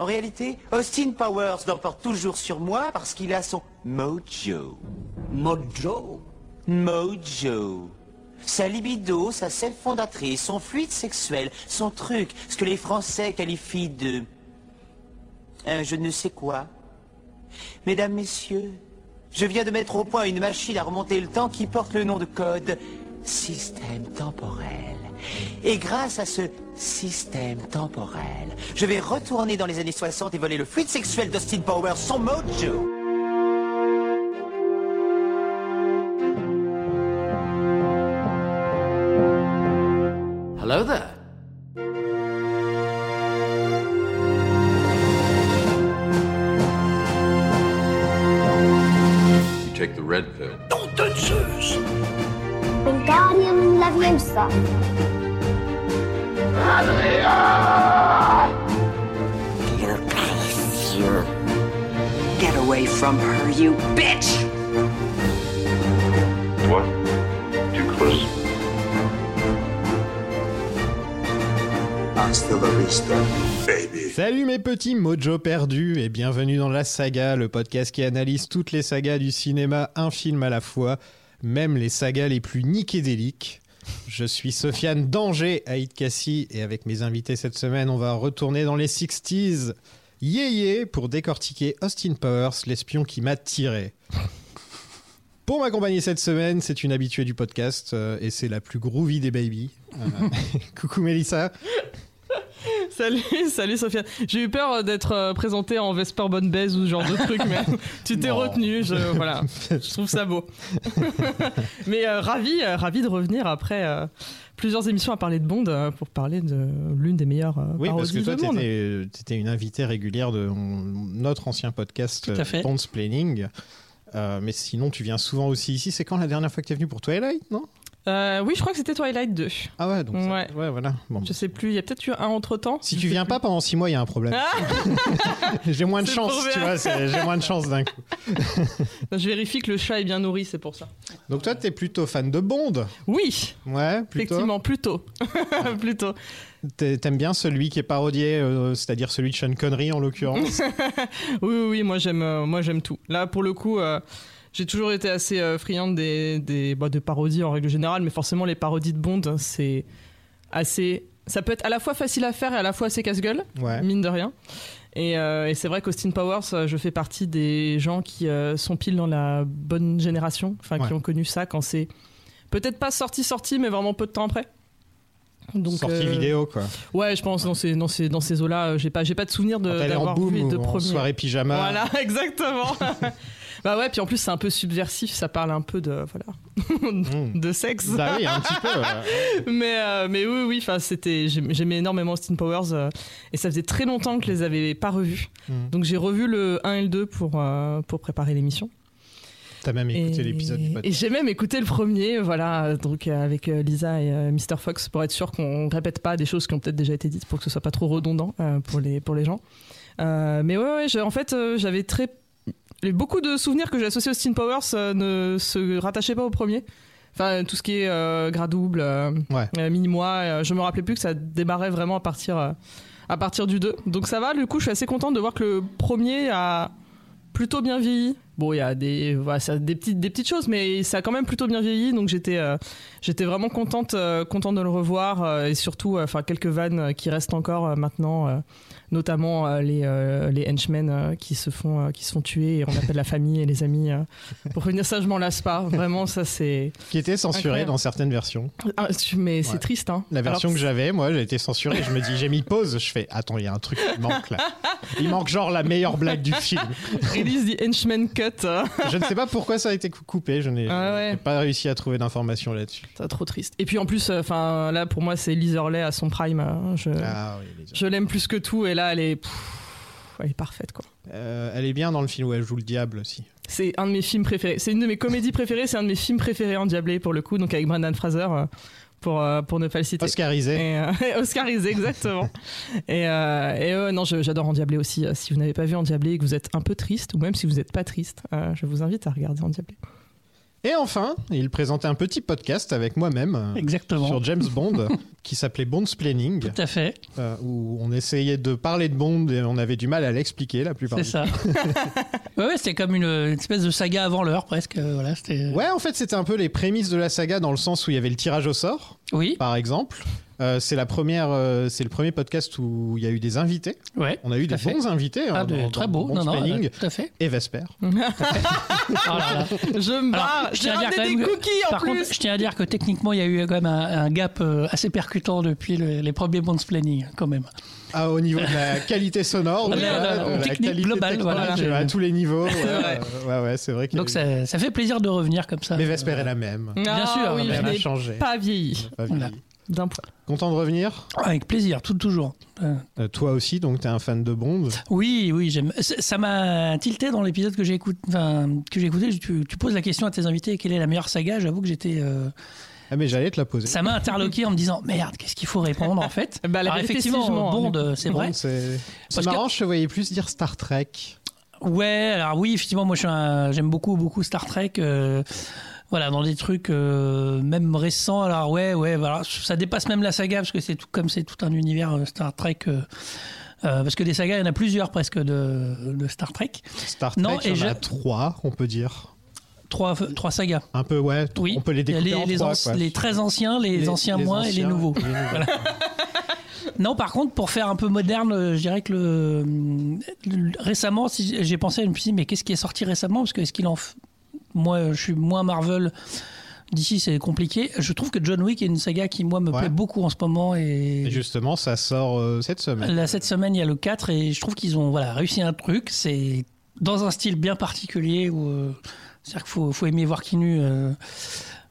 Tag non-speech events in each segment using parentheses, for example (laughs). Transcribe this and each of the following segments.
En réalité, Austin Powers l'emporte toujours sur moi parce qu'il a son mojo. Mojo? Mojo. Sa libido, sa sève fondatrice, son fluide sexuel, son truc, ce que les Français qualifient de... un je ne sais quoi. Mesdames, Messieurs, je viens de mettre au point une machine à remonter le temps qui porte le nom de code système temporel. Et grâce à ce système temporel, je vais retourner dans les années 60 et voler le fluide sexuel d'Austin Powers, son mojo. Hello there. You take the red pill. Wingardium Leviosa. Petits mojo perdus et bienvenue dans La Saga, le podcast qui analyse toutes les sagas du cinéma, un film à la fois, même les sagas les plus nickédéliques. Je suis Sofiane Danger, Aïd Kassi, et avec mes invités cette semaine, on va retourner dans les 60s, yé yé, pour décortiquer Austin Powers, l'espion qui m'a tiré. Pour m'accompagner cette semaine, c'est une habituée du podcast, euh, et c'est la plus groovy des babies. Euh, (laughs) coucou Mélissa. (laughs) Salut, salut Sophia. J'ai eu peur d'être euh, présenté en Vesper Bonne Baise ou ce genre de truc, mais (laughs) tu t'es retenu. Je, voilà, (laughs) je trouve ça beau. mais euh, ravi, euh, ravi de revenir après euh, plusieurs émissions à parler de Bond euh, pour parler de l'une des meilleures euh, Oui, parce que parodies toi, du monde. tu étais, une invitée régulière de notre ancien podcast. Bond's Planning. Euh, mais sinon, tu viens souvent aussi ici. C'est quand la dernière fois que tu es venu pour Twilight, non? Euh, oui, je crois que c'était Twilight 2. Ah ouais, donc ça- Ouais. ouais, voilà. Bon. Je sais plus, il y a peut-être eu un entre temps. Si tu viens pas pendant six mois, il y a un problème. (laughs) j'ai moins de C'est chance, pour tu vois. c'est- J'ai moins de chance d'un coup. (laughs) Je vérifie que le chat est bien nourri, c'est pour ça. Donc toi, t'es plutôt fan de Bond. Oui, Ouais, plutôt. effectivement, plutôt. (laughs) plutôt. T'es- T'aimes bien celui qui est parodié, euh, c'est-à-dire celui de Sean Connery en l'occurrence. Oui, oui, oui, moi j'aime, euh, moi j'aime tout. Là, pour le coup, euh, j'ai toujours été assez euh, friande des, des, bah, de parodies en règle générale, mais forcément les parodies de Bond, c'est assez, ça peut être à la fois facile à faire et à la fois assez casse-gueule, Ouais. mine de rien. Et, euh, et c'est vrai qu'Austin Powers, euh, je fais partie des gens qui euh, sont pile dans la bonne génération, enfin qui ont connu ça quand c'est peut-être pas sorti sorti, mais vraiment peu de temps après. Donc, Sortie euh, vidéo, quoi. Ouais, je pense dans ces dans ces dans ces eaux-là, j'ai pas j'ai pas de souvenir de d'avoir vu ou de en premier. soirée pyjama. Voilà, (laughs) exactement. (laughs) bah ouais, puis en plus c'est un peu subversif, ça parle un peu de voilà Mmh. (laughs) de sexe. Bah oui, un petit peu. ouais. (laughs) mais euh, mais oui oui, enfin c'était j'aim- j'aimais énormément Austin Powers euh, et ça faisait très longtemps que je les avais pas revus. Mm. Donc j'ai revu le 1 et le 2 pour euh, pour préparer l'émission. T'as même écouté Et- l'épisode du Et podcast. j'ai même écouté le premier, voilà, donc avec Lisa et euh, Mr. Fox pour être sûr qu'on répète pas des choses qui ont peut-être déjà été dites pour que ce soit pas trop redondant euh, pour les pour les gens. Euh, mais ouais, ouais, en fait, j'avais très les- beaucoup de souvenirs que j'ai associés à Austin Powers euh, ne se rattachaient pas au premier. Enfin, tout ce qui est euh, gras double, euh, Ouais. euh, mini-moi, euh, je me rappelais plus que ça démarrait vraiment à partir, à partir du 2. Donc ça va, du coup, je suis assez contente de voir que le premier a plutôt bien vieilli. Bon, il y a des, voilà, ça des, petites, des petites choses, mais ça a quand même plutôt bien vieilli. Donc j'étais euh, j'étais vraiment contente, euh, contente de le revoir. euh, et surtout, enfin quelques vannes qui restent encore maintenant, notamment euh, les, euh, les henchmen euh, qui, se font, qui se font tuer. Et on appelle la famille et les amis. pour revenir ça, je m'en lasse pas. Vraiment, ça c'est. Qui était censuré Incroyable. dans certaines versions. Ah, mais c'est triste, hein. La version Alors, que j'avais, moi, j'ai été censurée. Je me dis, j'ai mis pause. Je fais, attends, il y a un truc qui manque là. Il manque genre la meilleure blague du film. Release the henchman cut. euh, Je ne sais pas pourquoi ça a été cou- coupé. Je n'ai Ah ouais. pas réussi à trouver d'informations là-dessus. c'est trop triste. Et puis en plus, enfin là pour moi, c'est Liz Hurley à son prime. hein. Je, Ah oui, je l'aime plus que tout. Et là, elle est, pff, elle est parfaite quoi. Euh, elle est bien dans le film où elle joue le diable aussi. C'est un de mes films préférés. C'est une de mes comédies préférées. C'est un de mes films préférés en diablé pour le coup. Donc avec Brendan Fraser, euh, pour, euh, pour ne pas le citer. Oscarisé. Et, euh, (laughs) Oscarisé, exactement. et euh, et non, j'adore Endiablé aussi. Euh, Si vous n'avez pas vu Endiablé et que vous êtes un peu triste, ou même si vous n'êtes pas triste, je vous invite à regarder Endiablé. Et enfin, il présentait un petit podcast avec moi-même euh, Exactement. sur James Bond (laughs) qui s'appelait Bond's Planning, Tout à fait, euh, où on essayait de parler de Bond et on avait du mal à l'expliquer la plupart c'est ça. (laughs) ouais, ouais, c'était comme une, une espèce de saga avant l'heure presque. euh, Voilà, c'était. Ouais, en fait, c'était un peu les prémices de la saga dans le sens où il y avait le tirage au sort, Oui, par exemple. Euh, c'est la première, euh, c'est le premier podcast où il y a eu des invités. ouais. On a eu des fait. bons invités. Ah, hein, de- dans- très beau, Bond's non, non, euh, tout à fait. Et Vesper. (laughs) Oh là là. Je me barre. J'ai tiens à dire ramené quand des même que- cookies en Par plus. contre, je tiens à dire que techniquement, il y a eu quand même un, un gap euh, assez percutant depuis le- les premiers Bond's Planning, quand même. Ah, au niveau de la qualité sonore, (laughs) La- de la- la de technique globale, technique, voilà. je- à tous les niveaux. (laughs) ouais, ouais, ouais, c'est vrai. Donc eu- ça, ça fait plaisir de revenir comme ça. Mais Vesper est la même. Bien Ah sûr, oui, Elle a n'ai changé. pas vieilli. Pas Voilà. D'un. Content de revenir Avec plaisir, tout toujours. Euh, Euh, Toi aussi, donc t'es un fan de Bond. Oui, oui, j'aime. Ça m'a tilté dans l'épisode que j'ai écouté. Enfin, que j'ai écouté. Tu, tu poses la question à tes invités quelle est la meilleure saga? J'avoue que j'étais. euh, Ah mais j'allais te la poser. ça m'a interloqué en me disant merde, qu'est-ce qu'il faut répondre en fait? (laughs) Bah, la Alors effectivement, je mens, Bond, euh, c'est vrai. C'est que- marrant, je te voyais plus dire Star Trek. Ouais, alors oui, effectivement, moi je suis un- j'aime beaucoup beaucoup Star Trek. euh, voilà, dans des trucs euh, même récents. Alors ouais, ouais, voilà, ça dépasse même la saga parce que c'est tout comme c'est tout un univers euh, Star Trek. euh, euh, parce que des sagas, il y en a plusieurs presque de, de Star Trek. Star Trek, Non, il y en a trois, on peut dire. Trois, trois sagas. Un peu, ouais. Oui, On peut les découper en les, trois, très anciens, les, anciens moins et les nouveaux. et. (laughs) Non, par contre, pour faire un peu moderne, je dirais que le, le- récemment, si j'ai pensé, je me suis dit, mais qu'est-ce qui est sorti récemment? Parce que est-ce qu'il en, moi, je suis moins Marvel. D'ici, c'est compliqué. Je trouve que John Wick est une saga qui, moi, me Ouais. plaît beaucoup en ce moment. Et, Et justement, ça sort euh, cette semaine. Là, cette semaine, il y a le 4 et je trouve qu'ils ont voilà, réussi un truc. C'est dans un style bien particulier où. euh, C'est-à-dire qu'il faut, faut aimer voir Kinu euh,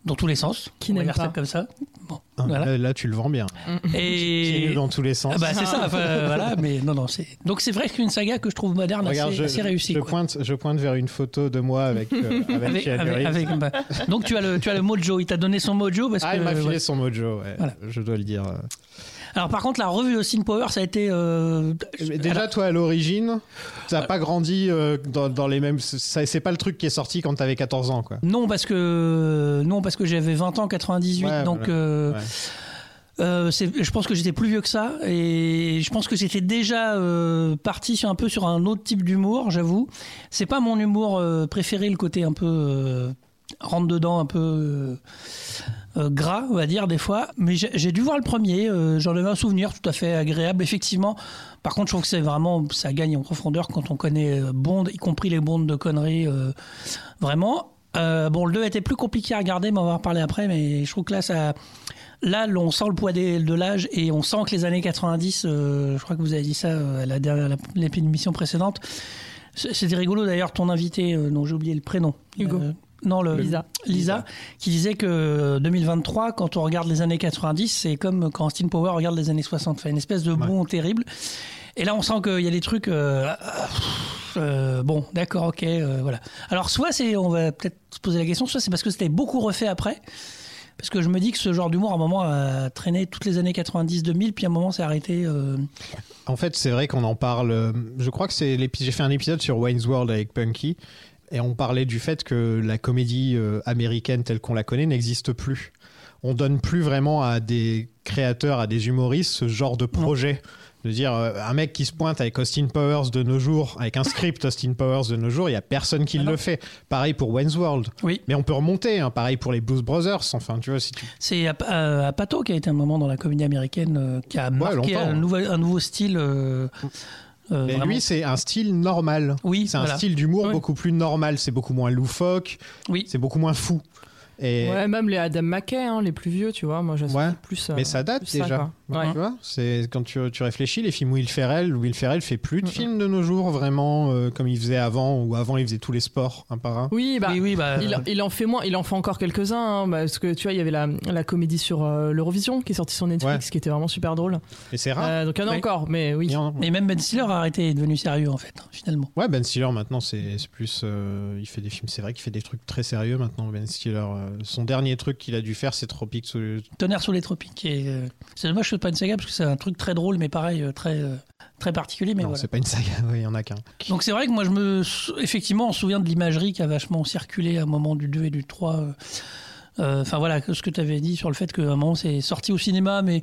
dans tous les sens. Qui n'aime pas. comme ça. Bon, Ah, voilà. là, là, tu le vends bien. Et. (laughs) dans tous les sens. Ah bah c'est ça, enfin, (laughs) voilà, mais non, non, c'est. Donc c'est vrai qu'une saga que je trouve moderne Regarde, assez, je, assez réussie. je quoi. pointe, je pointe vers une photo de moi avec, euh, avec, Avec- bah, donc tu as le tu as le mojo, il t'a donné son mojo parce Ah, que il m'a filé ouais. son mojo, ouais, Voilà. je dois le dire. Alors par contre la revue Austin Power ça a été euh, Déjà, toi, à l'origine, t'as pas grandi euh, dans, dans les mêmes. C'est pas le truc qui est sorti quand t'avais 14 ans, quoi. non parce que non parce que j'avais 20 ans 98 Ouais, donc voilà. euh, Ouais. euh, c'est- je pense que j'étais plus vieux que ça et je pense que j'étais déjà euh, parti sur un peu sur un autre type d'humour j'avoue c'est pas mon humour euh, préféré le côté un peu euh, rentre dedans un peu euh, gras on va dire des fois mais j'ai dû voir le premier euh, j'en avais un souvenir tout à fait agréable effectivement par contre je trouve que c'est vraiment ça gagne en profondeur quand on connaît euh, Bond y compris les Bonds de conneries vraiment bon le 2 était plus compliqué à regarder mais on va en reparler après mais je trouve que là ça Là, on sent le poids des- de l'âge et on sent que les années 90, euh, je crois que vous avez dit ça à la dernière l'émission précédente. C'était rigolo d'ailleurs, ton invité, euh, dont j'ai oublié le prénom. Hugo. Euh, non, le, Lisa. Lisa, qui disait que 2023, quand on regarde les années 90, c'est comme quand Austin Power regarde les années 60. Fait une espèce de bond terrible. Et là, on sent qu'il y a des trucs. euh, euh, bon, d'accord, ok, euh, voilà. Alors, soit c'est, on va peut-être se poser la question, soit c'est parce que c'était beaucoup refait après. Parce que je me dis que ce genre d'humour, à un moment, a traîné toutes les années 90-2000, puis à un moment, c'est arrêté. euh, En fait, c'est vrai qu'on en parle. euh, Je crois que c'est j'ai fait un épisode sur Wayne's World avec Punky et on parlait du fait que la comédie euh, américaine telle qu'on la connaît n'existe plus. On donne plus vraiment à des créateurs, à des humoristes ce genre de projet. De dire euh, un mec qui se pointe avec Austin Powers de nos jours, avec un script Austin Powers de nos jours, il y a personne qui Ah le fait. Pareil pour Wayne's World. Oui, Mais on peut remonter, hein. pareil pour les Blues Brothers. Enfin, tu vois, si tu c'est qui a été un moment dans la comédie américaine euh, qui a marqué un, ouais. nouveau, un nouveau style. euh, euh, Mais vraiment. lui, c'est un style normal. Oui, c'est un voilà. style d'humour Oui. beaucoup plus normal. C'est beaucoup moins loufoque. Oui. C'est beaucoup moins fou. Et Ouais, même les Adam McKay, hein, les plus vieux, tu vois. Moi, Ouais. plus. euh, mais ça date ça, déjà. Ouais. Tu vois, c'est quand tu, tu réfléchis les films Will Ferrell, Will Ferrell fait plus de films de nos jours vraiment euh, comme il faisait avant ou avant il faisait tous les sports un par un. Oui, bah. oui, oui, bah, Il, il en fait moins, il en fait encore quelques-uns, hein, bah, parce que tu vois, il y avait la, la comédie sur euh, l'Eurovision qui est sortie sur Netflix, Ouais. qui était vraiment super drôle. Et c'est rare. Euh, donc il y en a Oui. encore, mais oui. A- Mais même Ben Stiller a arrêté, est devenu sérieux en fait, hein, finalement. Ouais, Ben Stiller maintenant c'est c'est plus, euh, il fait des films, c'est vrai qu'il fait des trucs très sérieux maintenant. Ben Stiller, euh, son dernier truc qu'il a dû faire, c'est Tropique. sous- Tonnerre sous les tropiques. et, euh, c'est dommage que ce soit pas une saga parce que c'est un truc très drôle, mais pareil, euh, très, euh, très particulier. Mais non, voilà. c'est pas une saga, (laughs) oui, il y en a qu'un. Donc c'est vrai que moi, je me, effectivement, on se souvient de l'imagerie qui a vachement circulé à un moment du 2 et du 3. euh, euh, Enfin voilà, que ce que tu avais dit sur le fait qu'à un moment c'est sorti au cinéma, mais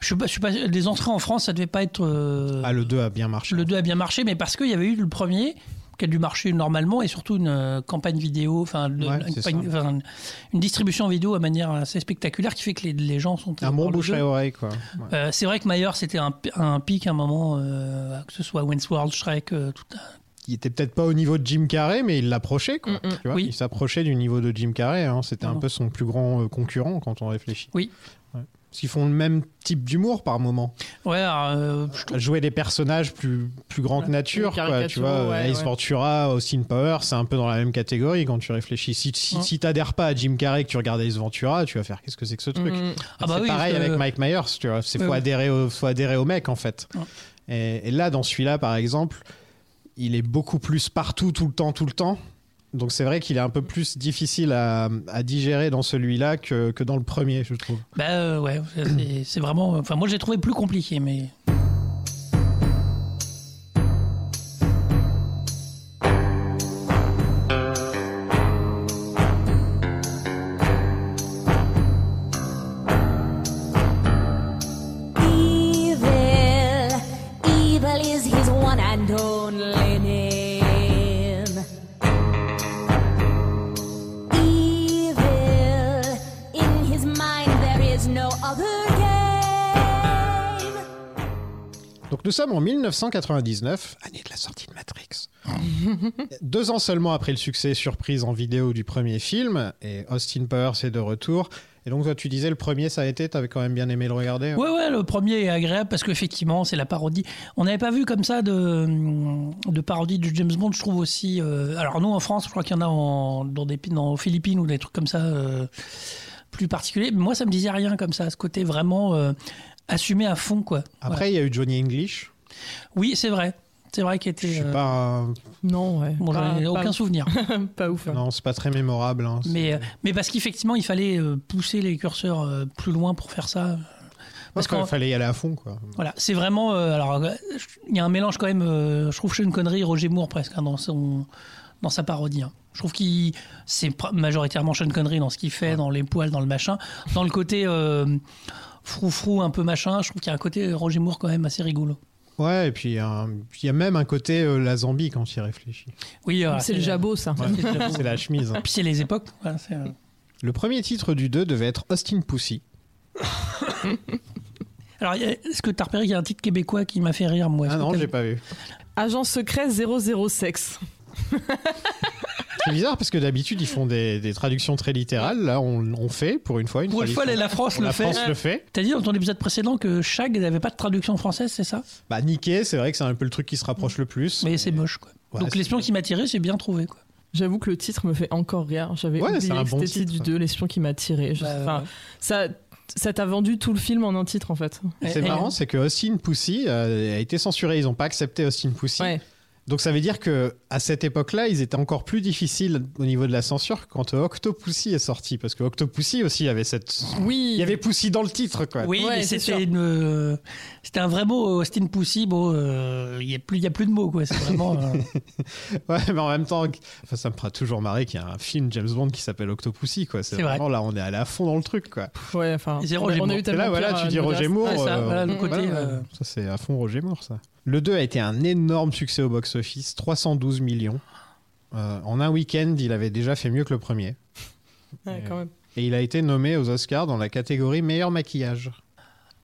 je suis pas, je suis pas, les entrées en France, ça devait pas être. euh, Ah, le 2 a bien marché. le 2 a bien marché, mais parce qu'il y avait eu le premier qui a dû marcher normalement et surtout une euh, campagne vidéo, enfin Ouais, une, distribution vidéo à manière assez spectaculaire qui fait que les, les gens sont. Un bon bouche à oreille, quoi. Ouais. Euh, c'est vrai que Mayer c'était un, un pic à un moment, euh, que ce soit Wentworth World, Shrek, euh, tout, Il était peut-être pas au niveau de Jim Carrey, mais il l'approchait, quoi. Mm, mm. Tu vois, Oui. Il s'approchait du niveau de Jim Carrey. hein. C'était un peu son plus grand concurrent quand on réfléchit. Oui. Ouais. Parce qu'ils font le même type d'humour par moment. Ouais, alors, euh, je Jouer des personnages plus, plus grands que nature, quoi, tu vois. ouais, Ace ouais. Ventura, Austin Power, c'est un peu dans la même catégorie quand tu réfléchis. Si, si, t'adhères pas à Jim Carrey que tu regardes Ace Ventura, tu vas faire qu'est-ce que c'est que ce truc Mm. Ah bah c'est oui, pareil avec Mike Myers, tu vois. C'est faut adhérer au, faut adhérer au mec en fait. Et là, dans celui-là, par exemple, il est beaucoup plus partout, tout le temps, tout le temps. Donc c'est vrai qu'il est un peu plus difficile à, digérer dans celui-là que, que dans le premier, je trouve. bah euh, ouais, c'est vraiment. Enfin, moi j'ai trouvé plus compliqué, mais. Nous sommes en 1999, année de la sortie de Matrix. (laughs) Deux ans seulement après le succès surprise en vidéo du premier film, et Austin Powers est de retour. Et donc toi tu disais le premier ça a été, t'avais quand même bien aimé le regarder Ouais, ouais, le premier est agréable parce qu'effectivement, c'est la parodie. On n'avait pas vu comme ça de, de parodie de James Bond, je trouve aussi. euh, alors, nous, en France, je crois qu'il y en a en, dans des dans, Philippines ou des trucs comme ça euh, plus particuliers. Mais moi, ça me disait rien comme ça, ce côté vraiment euh, assumé à fond, quoi. Après il y a eu Johnny English. Oui, c'est vrai. C'est vrai qu'il était. Je suis euh, pas un- Non, ouais. Bon, j'en ai Pas- aucun pas- souvenir. (laughs) Pas ouf. hein. Non, c'est pas très mémorable. hein. Mais, euh, mais parce qu'effectivement, il fallait euh, pousser les curseurs euh, plus loin pour faire ça. Parce qu'il fallait y aller à fond, quoi. Voilà, c'est vraiment. euh, alors, euh, il y a un mélange quand même. euh, je trouve Sean Connery, Roger Moore presque hein, dans son dans sa parodie. hein. Je trouve qu'il c'est majoritairement Sean Connery dans ce qu'il fait, dans les poils, dans le machin, dans le côté euh, frou-frou un peu machin. Je trouve qu'il y a un côté Roger Moore quand même assez rigolo. Ouais, et puis il y, a un- puis il y a même un côté euh, la Zambie quand il réfléchit. Oui, euh, C'est le jabot, ça. Ouais, c'est la chemise. hein. Puis c'est les époques. voilà, euh. Le premier titre du 2 devait être Austin Pussy. (laughs) Alors, est-ce que tu as repéré qu'il y a un titre québécois qui m'a fait rire moi Ah non, t'as- j'ai pas vu. Agent secret 00 sexe. (laughs) C'est bizarre parce que d'habitude ils font des, des traductions très littérales. Là, on, on fait pour une fois une Pour une fois, traduction. la France le la fait. France le fait. T'as dit dans ton épisode précédent que Shag n'avait pas de traduction française, c'est ça? Bah niqué, c'est vrai que c'est un peu le truc qui se rapproche le plus. Mais c'est moche, quoi. Ouais, Donc l'espion qui m'a tiré, c'est bien trouvé, quoi. J'avoue que le titre me fait encore rire. J'avais Ouais, oublié c'est un que bon c'était le titre titre. du 2, l'espion qui m'a tiré. Je- Bah, enfin, ouais. ça, ça t'a vendu tout le film en un titre en fait. C'est marrant, c'est que Austin Pussy euh, a été censuré. Ils n'ont pas accepté Austin Pussy. Ouais. Donc ça veut dire que à cette époque-là, ils étaient encore plus difficiles au niveau de la censure quand Octopussy est sorti, parce que Octopussy aussi avait cette. Oui. Il y avait Pussy dans le titre, quoi. Oui, Ouais, c'était une, euh, c'était un vrai mot, Austin Pussy. Bon, euh, il y a plus, il y a plus de mots, quoi. C'est vraiment. euh, (laughs) Ouais, mais en même temps, enfin, ça me fera toujours marrer qu'il y a un film James Bond qui s'appelle Octopussy, quoi. C'est C'est vrai. vraiment là, on est allé à fond dans le truc, quoi. Ouais, enfin. On, Roger a- on a Moore. eu là, voilà, tu euh, dis. Roger Moore. Ouais, ça, euh, voilà, le côté, voilà, euh, Ça, c'est à fond Roger Moore, ça. Le 2 a été un énorme succès au box-office, 312 millions. Euh, en un week-end, il avait déjà fait mieux que le premier. Ouais, quand même. Et il a été nommé aux Oscars dans la catégorie meilleur maquillage.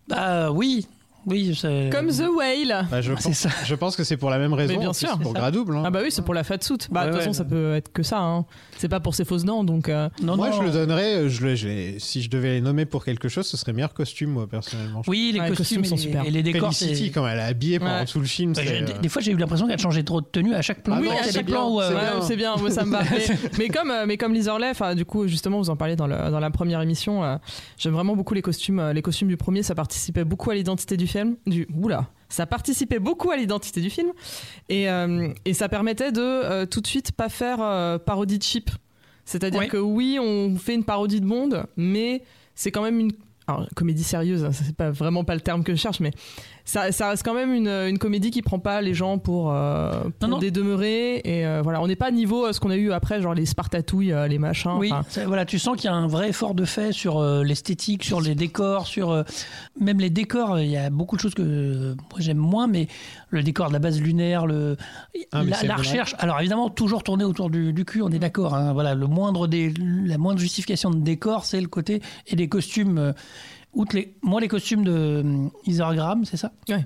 Bah oui, oui. c'est- Comme The Whale. Bah, je, Ah, (laughs) c'est pense, ça. je pense que c'est pour la même raison. bien en plus, sûr. Pour C'est ça. Gradouble. hein. Ah bah oui, c'est pour la fat suit. Bah de Ouais, toute façon, ouais. ça peut être que ça. Hein. C'est pas pour ses fausses dents, donc. euh, Non, Moi, non. je le donnerais. euh, Je le, je si je devais les nommer pour quelque chose, ce serait meilleur costume, moi, personnellement. Oui, les costumes, costumes sont et, les- super. et les décors. Felicity, c'est- quand elle est habillée pendant Ouais. tout le film, Bah, c'est. euh, des, des fois, j'ai eu l'impression qu'elle changeait trop de tenue à chaque plan. Ah oui, non, à chaque où. c'est bien. bien, moi, ça me va. (laughs) Mais, mais comme, mais comme Liz Orley, enfin, du coup, justement, vous en parlez dans, la première émission. J'aime vraiment beaucoup les costumes. les costumes du premier, ça participait beaucoup à l'identité du film. Du, oula, ça participait beaucoup à l'identité du film. Et, euh, et ça permettait de euh, tout de suite pas faire euh, parodie de cheap. C'est-à-dire Oui. que oui, on fait une parodie de Bond, mais c'est quand même une alors, comédie sérieuse, hein, c'est pas vraiment pas le terme que je cherche, mais ça, ça reste quand même une, une comédie qui prend pas les gens pour, euh, pour Non, non. des demeurés. Et euh, voilà, on n'est pas à niveau euh, ce qu'on a eu après, genre les Spartatouilles, euh, les machins. Oui, voilà, tu sens qu'il y a un vrai effort de fait sur euh, l'esthétique, sur les décors, sur euh, même les décors. Il y a beaucoup de choses que euh, moi j'aime moins, mais le décor de la base lunaire, le Ah, la, recherche. Alors évidemment, toujours tourné autour du, du cul, on est d'accord. hein. voilà, le moindre des, la moindre justification de décor, c'est le côté et des costumes. Outre les, moi, les costumes de euh, Isargram, c'est ça Ouais.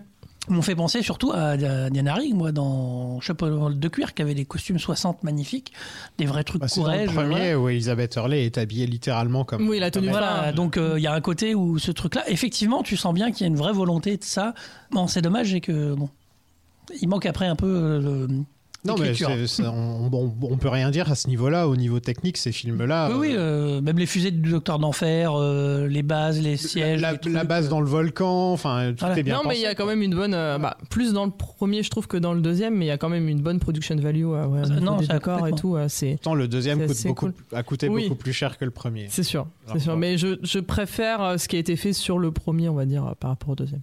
m'ont fait penser surtout à, Diana Rigg, moi, dans Chapeau de cuir, qui avait des costumes 60 magnifiques, des vrais trucs Bah, c'est le premier voilà. où Elisabeth Hurley est habillée littéralement comme. Oui, la tenue. Voilà, donc euh, il y a un côté où ce truc-là, effectivement, tu sens bien qu'il y a une vraie volonté de ça. Bon, c'est dommage, c'est que bon, il manque après un peu euh, le. Non, mais on, on, on peut rien dire à ce niveau-là, au niveau technique, ces films-là. Oui, oui, euh, même les fusées du Docteur d'Enfer, euh, les bases, les sièges. la, les trucs. la base dans le volcan, enfin, tout Voilà. est bien non, mais il y a quand même une bonne. euh, bah, plus dans le premier, je trouve, que dans le deuxième, mais il y a quand même une bonne production value. euh, ouais, non, des décors et tout. euh, c'est. Pourtant, le deuxième C'est coûte assez beaucoup, cool. a coûté Oui. beaucoup plus cher que le premier. C'est sûr, c'est sûr. Mais je, je préfère euh, ce qui a été fait sur le premier, on va dire, euh, par rapport au deuxième.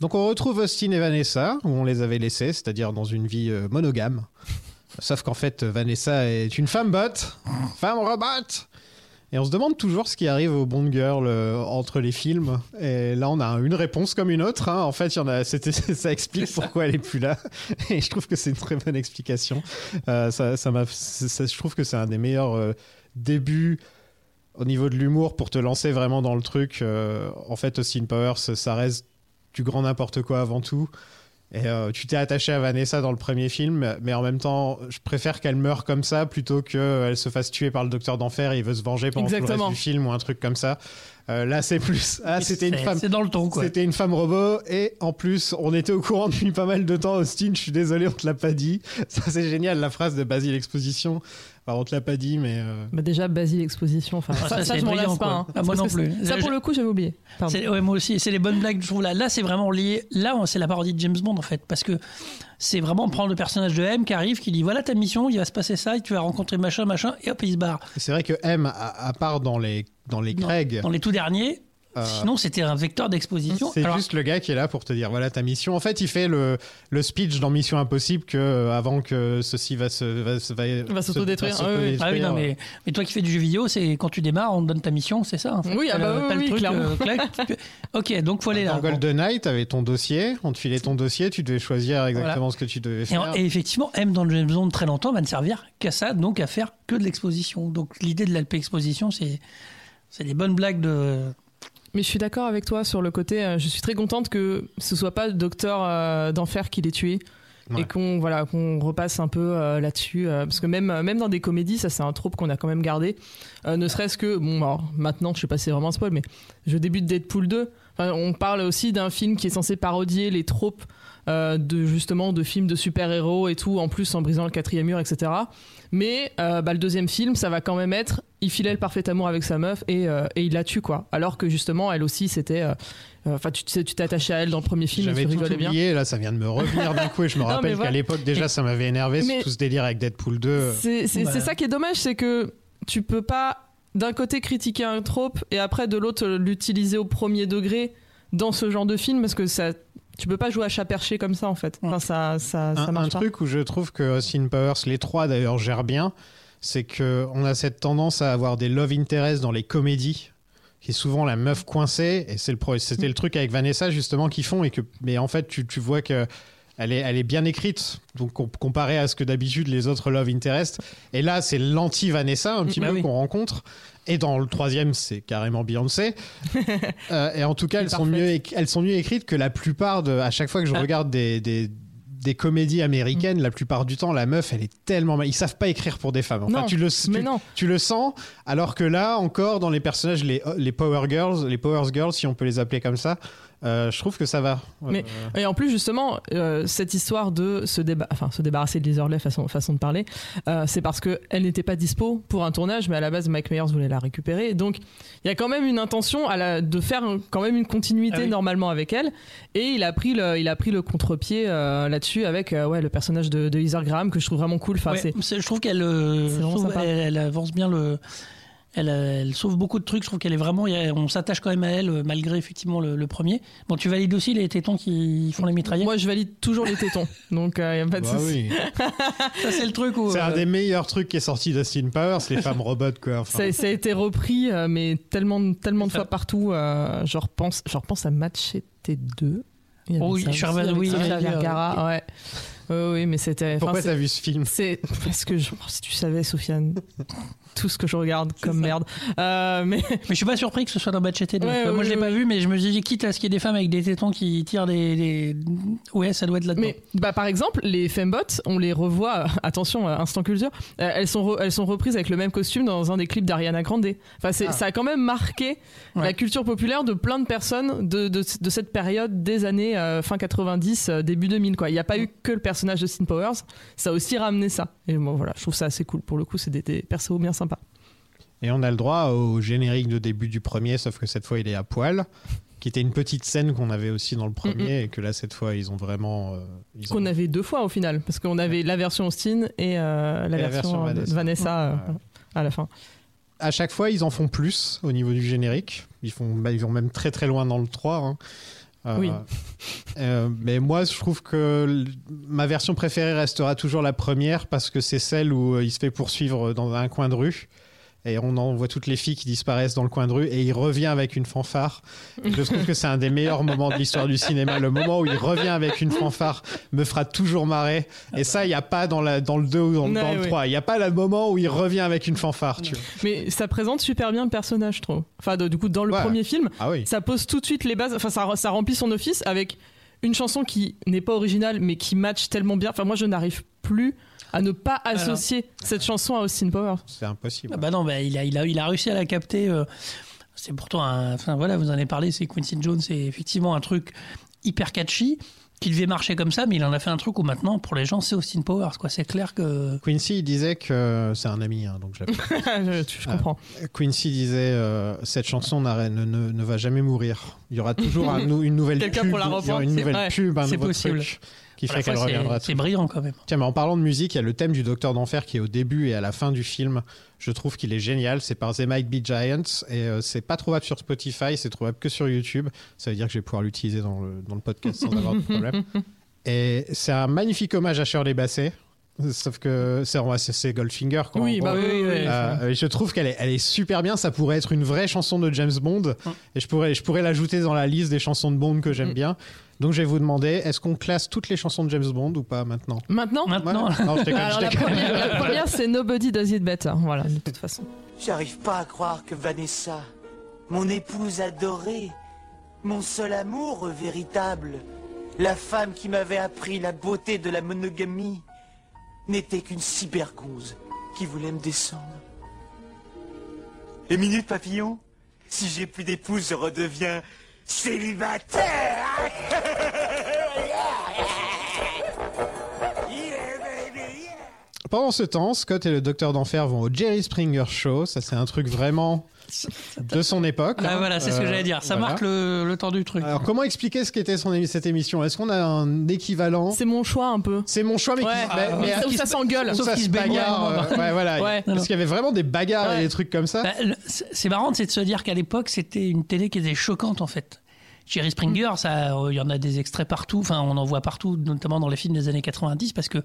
Donc on retrouve Austin et Vanessa, où on les avait laissés, c'est-à-dire dans une vie euh, monogame. (laughs) Sauf qu'en fait, Vanessa est une femme bot, femme robot. Et on se demande toujours ce qui arrive aux Bond Girl euh, entre les films. Et là, on a une réponse comme une autre. hein. En fait, il y en a, (laughs) ça explique pourquoi elle est plus là. (laughs) Et je trouve que c'est une très bonne explication. Euh, ça, ça je trouve que c'est un des meilleurs euh, débuts au niveau de l'humour pour te lancer vraiment dans le truc. Euh, en fait, Austin Powers, ça reste du grand n'importe quoi avant tout. Et euh, tu t'es attaché à Vanessa dans le premier film, mais en même temps, je préfère qu'elle meure comme ça plutôt qu'elle se fasse tuer par le docteur d'enfer et il veut se venger pendant tout le reste du film ou un truc comme ça. Euh, là, c'est plus. Ah, c'était une femme. C'est dans le ton, quoi. C'était une femme robot et en plus, on était au courant depuis pas mal de temps. Austin, je suis désolé, on te l'a pas dit. (laughs) Ça, c'est génial, la phrase de Basile Exposition. Enfin, on te l'a pas dit, mais. euh, Bah déjà, Basile Exposition, enfin, ça, ça, ça, c'est je m'en brillant, lasse pas. hein. Ah, moi non plus. Ça, pour le coup, j'avais oublié. Ouais, moi aussi, c'est les bonnes blagues, je trouve. Là, là c'est vraiment lié. Là, c'est la parodie de James Bond, en fait. Parce que c'est vraiment prendre le personnage de M qui arrive, qui dit voilà ta mission, il va se passer ça, et tu vas rencontrer machin, machin, et hop, il se barre. C'est vrai que M, à, à part dans les, dans les Dans- Craig, Dans les tout derniers, euh, sinon, c'était un vecteur d'exposition. c'est Alors, juste le gars qui est là pour te dire voilà ta mission. En fait, il fait le, le speech dans Mission Impossible que euh, avant que ceci va se va, se- va, Va se- s'autodétruire, va ah oui. Ah oui, non, mais, mais toi qui fais du jeu vidéo, c'est quand tu démarres, on te donne ta mission, c'est ça en fait? Oui, ah bah le- oui, le truc, clairement. euh, (laughs) ok, donc faut aller là. Dans GoldenEye, tu avais ton dossier, on te filait ton dossier, tu devais choisir exactement ce que tu devais Et, faire. en- et effectivement, M dans le James Bond très longtemps va ne servir qu'à ça, donc à faire que de l'exposition. Donc l'idée de l'LP exposition, c'est c'est des bonnes blagues de. Mais je suis d'accord avec toi sur le côté. euh, je suis très contente que ce soit pas le docteur euh, d'enfer qui l'ait tué. Ouais. Et qu'on voilà qu'on repasse un peu euh, là-dessus euh, parce que même même dans des comédies ça c'est un trope qu'on a quand même gardé Euh, ne serait-ce que bon alors, maintenant je sais pas si c'est vraiment un spoil mais je débute Deadpool 2 Enfin, on parle aussi d'un film qui est censé parodier les tropes euh, de justement de films de super-héros et tout en plus en brisant le quatrième mur etc mais euh, bah, le deuxième film ça va quand même être il filait le parfait amour avec sa meuf et, euh, et il la tue quoi alors que justement elle aussi c'était euh, euh, enfin tu tu t'es attaché à elle dans le premier film J'avais tu tout rigolais bien oublié, là ça vient de me revenir d'un coup et je me (laughs) rappelle voilà. qu'à l'époque déjà ça m'avait énervé Mais- tout ce délire avec Deadpool 2. C'est c'est- Bah. c'est ça qui est dommage, c'est que tu peux pas d'un côté critiquer un trope et après de l'autre l'utiliser au premier degré dans ce genre de film parce que ça tu peux pas jouer à chat perché comme ça en fait. Enfin ça ça, ça un, marche un pas. truc où je trouve que Austin Powers, les trois d'ailleurs, gèrent bien, c'est que on a cette tendance à avoir des love interests dans les comédies, qui est souvent la meuf coincée, et c'est le c'était le truc avec Vanessa justement qu'ils font, et que, mais en fait tu, tu vois que elle est, elle est bien écrite, donc com- comparé à ce que d'habitude les autres love interests. Et là, c'est l'anti-Vanessa un petit Bah peu oui. qu'on rencontre. Et dans le troisième, c'est carrément Beyoncé. (laughs) Euh, et en tout cas, elles sont, mieux, éc- elles sont mieux écrites que la plupart de. À chaque fois que je Ah. regarde des, des, des comédies américaines, la plupart du temps, la meuf, elle est tellement mal. Ils savent pas écrire pour des femmes. Enfin, Non, tu, le, mais non. tu le sens, alors que là, encore, dans les personnages, les, les Power Girls, les Power Girls, si on peut les appeler comme ça, euh, je trouve que ça va. Mais- Euh, Et en plus, justement, euh, cette histoire de se, déba- enfin, se débarrasser de Liz Hurley, façon, façon de parler, euh, c'est parce qu'elle n'était pas dispo pour un tournage, mais à la base, Mike Myers voulait la récupérer. Donc, il y a quand même une intention à la, de faire quand même une continuité Ah oui. normalement avec elle. Et il a pris le, il a pris le contre-pied euh, là-dessus avec euh, ouais, le personnage de, de Heather Graham que je trouve vraiment cool. Enfin, Ouais, je trouve qu'elle euh, c'est je vraiment trouve sympa. elle, elle avance bien le. Elle, euh, elle sauve beaucoup de trucs. Je trouve qu'elle est vraiment. on s'attache quand même à elle, euh, malgré effectivement le, le premier. Bon, tu valides aussi les tétons qui font les mitraillettes? Moi, je valide toujours les tétons. Donc, il n'y a pas de bah souci. oui. (laughs) Ça, c'est le truc où. C'est un euh, des meilleurs trucs qui est sorti d'Austin Powers, les femmes robots, quoi. Enfin, Ça, ça a été repris, euh, mais tellement, tellement de fois partout. euh, je, repense, je repense à Machete 2. Il y avait Oh oui, avec oui, Vergara, ouais. Oui, mais c'était. Pourquoi t'as vu ce film? C'est (laughs) parce que je- si tu savais, Sofiane, tout ce que je regarde comme merde. Euh, mais (laughs) Mais je suis pas surpris que ce soit dans Machete 2. Ouais, Moi, ouais, je l'ai pas vu, mais je me suis dit, quitte à ce qu'il y ait des femmes avec des tétons qui tirent des. des- Ouais, ça doit être là-dedans. Mais bah, par exemple, les fembots, on les revoit, (laughs) attention, euh, instant culture, euh, elles, sont elles sont reprises avec le même costume dans un des clips d'Ariana Grande. Enfin, c'est- Ah. Ça a quand même marqué Ouais. la culture populaire de plein de personnes de, de, de cette période des années euh, fin 90, euh, début 2000. Quoi. Il n'y a pas eu que le personnage de Sin Powers, ça a aussi ramené ça. Et moi, voilà, je trouve ça assez cool. Pour le coup, c'est des, des persos bien sympas. Et on a le droit au générique de début du premier, sauf que cette fois il est à poil, qui était une petite scène qu'on avait aussi dans le premier, et que là cette fois ils ont vraiment. euh, ont- Qu'on avait deux fois au final, parce qu'on avait la version Austin et euh, la, Et la version, Vanessa. Vanessa, euh, Ouais. à la fin. À chaque fois ils en font plus au niveau du générique. Ils, font, bah, ils vont même très très loin dans le 3. hein. Euh, Oui. euh, mais moi je trouve que ma version préférée restera toujours la première parce que c'est celle où euh, il se fait poursuivre dans un coin de rue. Et on en voit toutes les filles qui disparaissent dans le coin de rue et il revient avec une fanfare. Je trouve que c'est un des meilleurs moments de l'histoire du cinéma. Le moment où il revient avec une fanfare me fera toujours marrer. Et ça, il n'y a pas dans, la, dans le 2 ou dans, Ouais, dans le ouais. 3. Il n'y a pas le moment où il revient avec une fanfare. Tu vois. Mais ça présente super bien le personnage, je trouve. Enfin, de- du coup, dans le Ouais. premier film, Ah oui. ça pose tout de suite les bases. Enfin, ça, ça remplit son office avec une chanson qui n'est pas originale, mais qui match tellement bien. Enfin, moi, je n'arrive plus à ne pas associer cette chanson à Austin Powers. C'est impossible. Ah bah non, bah, il, a, il, a, il a réussi à la capter. euh, c'est pourtant un. Enfin voilà, vous en avez parlé, c'est Quincy Jones, c'est effectivement un truc hyper catchy qui devait marcher comme ça, mais il en a fait un truc où maintenant, pour les gens, c'est Austin Powers. quoi. C'est clair que. Quincy il disait que c'est un ami, hein, donc je l'appelle. (laughs) je, je comprends. Quincy disait euh, cette chanson ne, ne, ne va jamais mourir. Il y aura toujours un une nouvelle Quelqu'un pub, pour la il y aura reprendre, une c'est nouvelle vrai. pub, un C'est nouveau possible. truc qui fait qu'elle reviendra. C'est brillant quand même. Tiens, mais en parlant de musique, il y a le thème du Docteur d'Enfer qui est au début et à la fin du film. Je trouve qu'il est génial. C'est par The Might Be Giants et euh, c'est pas trouvable sur Spotify, c'est trouvable que sur YouTube. Ça veut dire que je vais pouvoir l'utiliser dans le, dans le podcast sans avoir de problème. (laughs) Et c'est un magnifique hommage à Shirley Bassey. Sauf que c'est Goldfinger. Quoi, Oui, bah oui, oui, oui. Euh, je trouve qu'elle est, elle est super bien. Ça pourrait être une vraie chanson de James Bond. Et je pourrais, je pourrais l'ajouter dans la liste des chansons de Bond que j'aime Mm. bien. Donc je vais vous demander, est-ce qu'on classe toutes les chansons de James Bond ou pas maintenant Maintenant Maintenant, Ouais. Non, je Alors, je la première, la première, c'est Nobody Does It Better. Voilà, de toute façon. J'arrive pas à croire que Vanessa, mon épouse adorée, mon seul amour véritable, la femme qui m'avait appris la beauté de la monogamie, n'était qu'une cybergonze qui voulait me descendre. Les minutes papillon Si j'ai plus d'épouse, je redeviens célibataire Yeah, baby, yeah. Pendant ce temps, Scott et le Docteur d'Enfer vont au Jerry Springer Show. Ça, c'est un truc vraiment de son époque. Ah, hein. voilà, c'est ce que Euh, j'allais dire. Ça voilà. marque le, le temps du truc. Alors, comment expliquer ce qu'était son cette émission? Est-ce qu'on a un équivalent? C'est mon choix un peu. C'est mon choix, mais Ouais. qui, Ah, mais- où qui ça se- s'engueule. Sauf qu'il se bagarre. euh, ouais, voilà. Ouais. Parce qu'il y avait vraiment des bagarres et des trucs comme ça. Bah, c'est marrant c'est de se dire qu'à l'époque, c'était une télé qui était choquante en fait. Jerry Springer, ça, euh, il y en a des extraits partout, enfin on en voit partout, notamment dans les films des années 90, parce que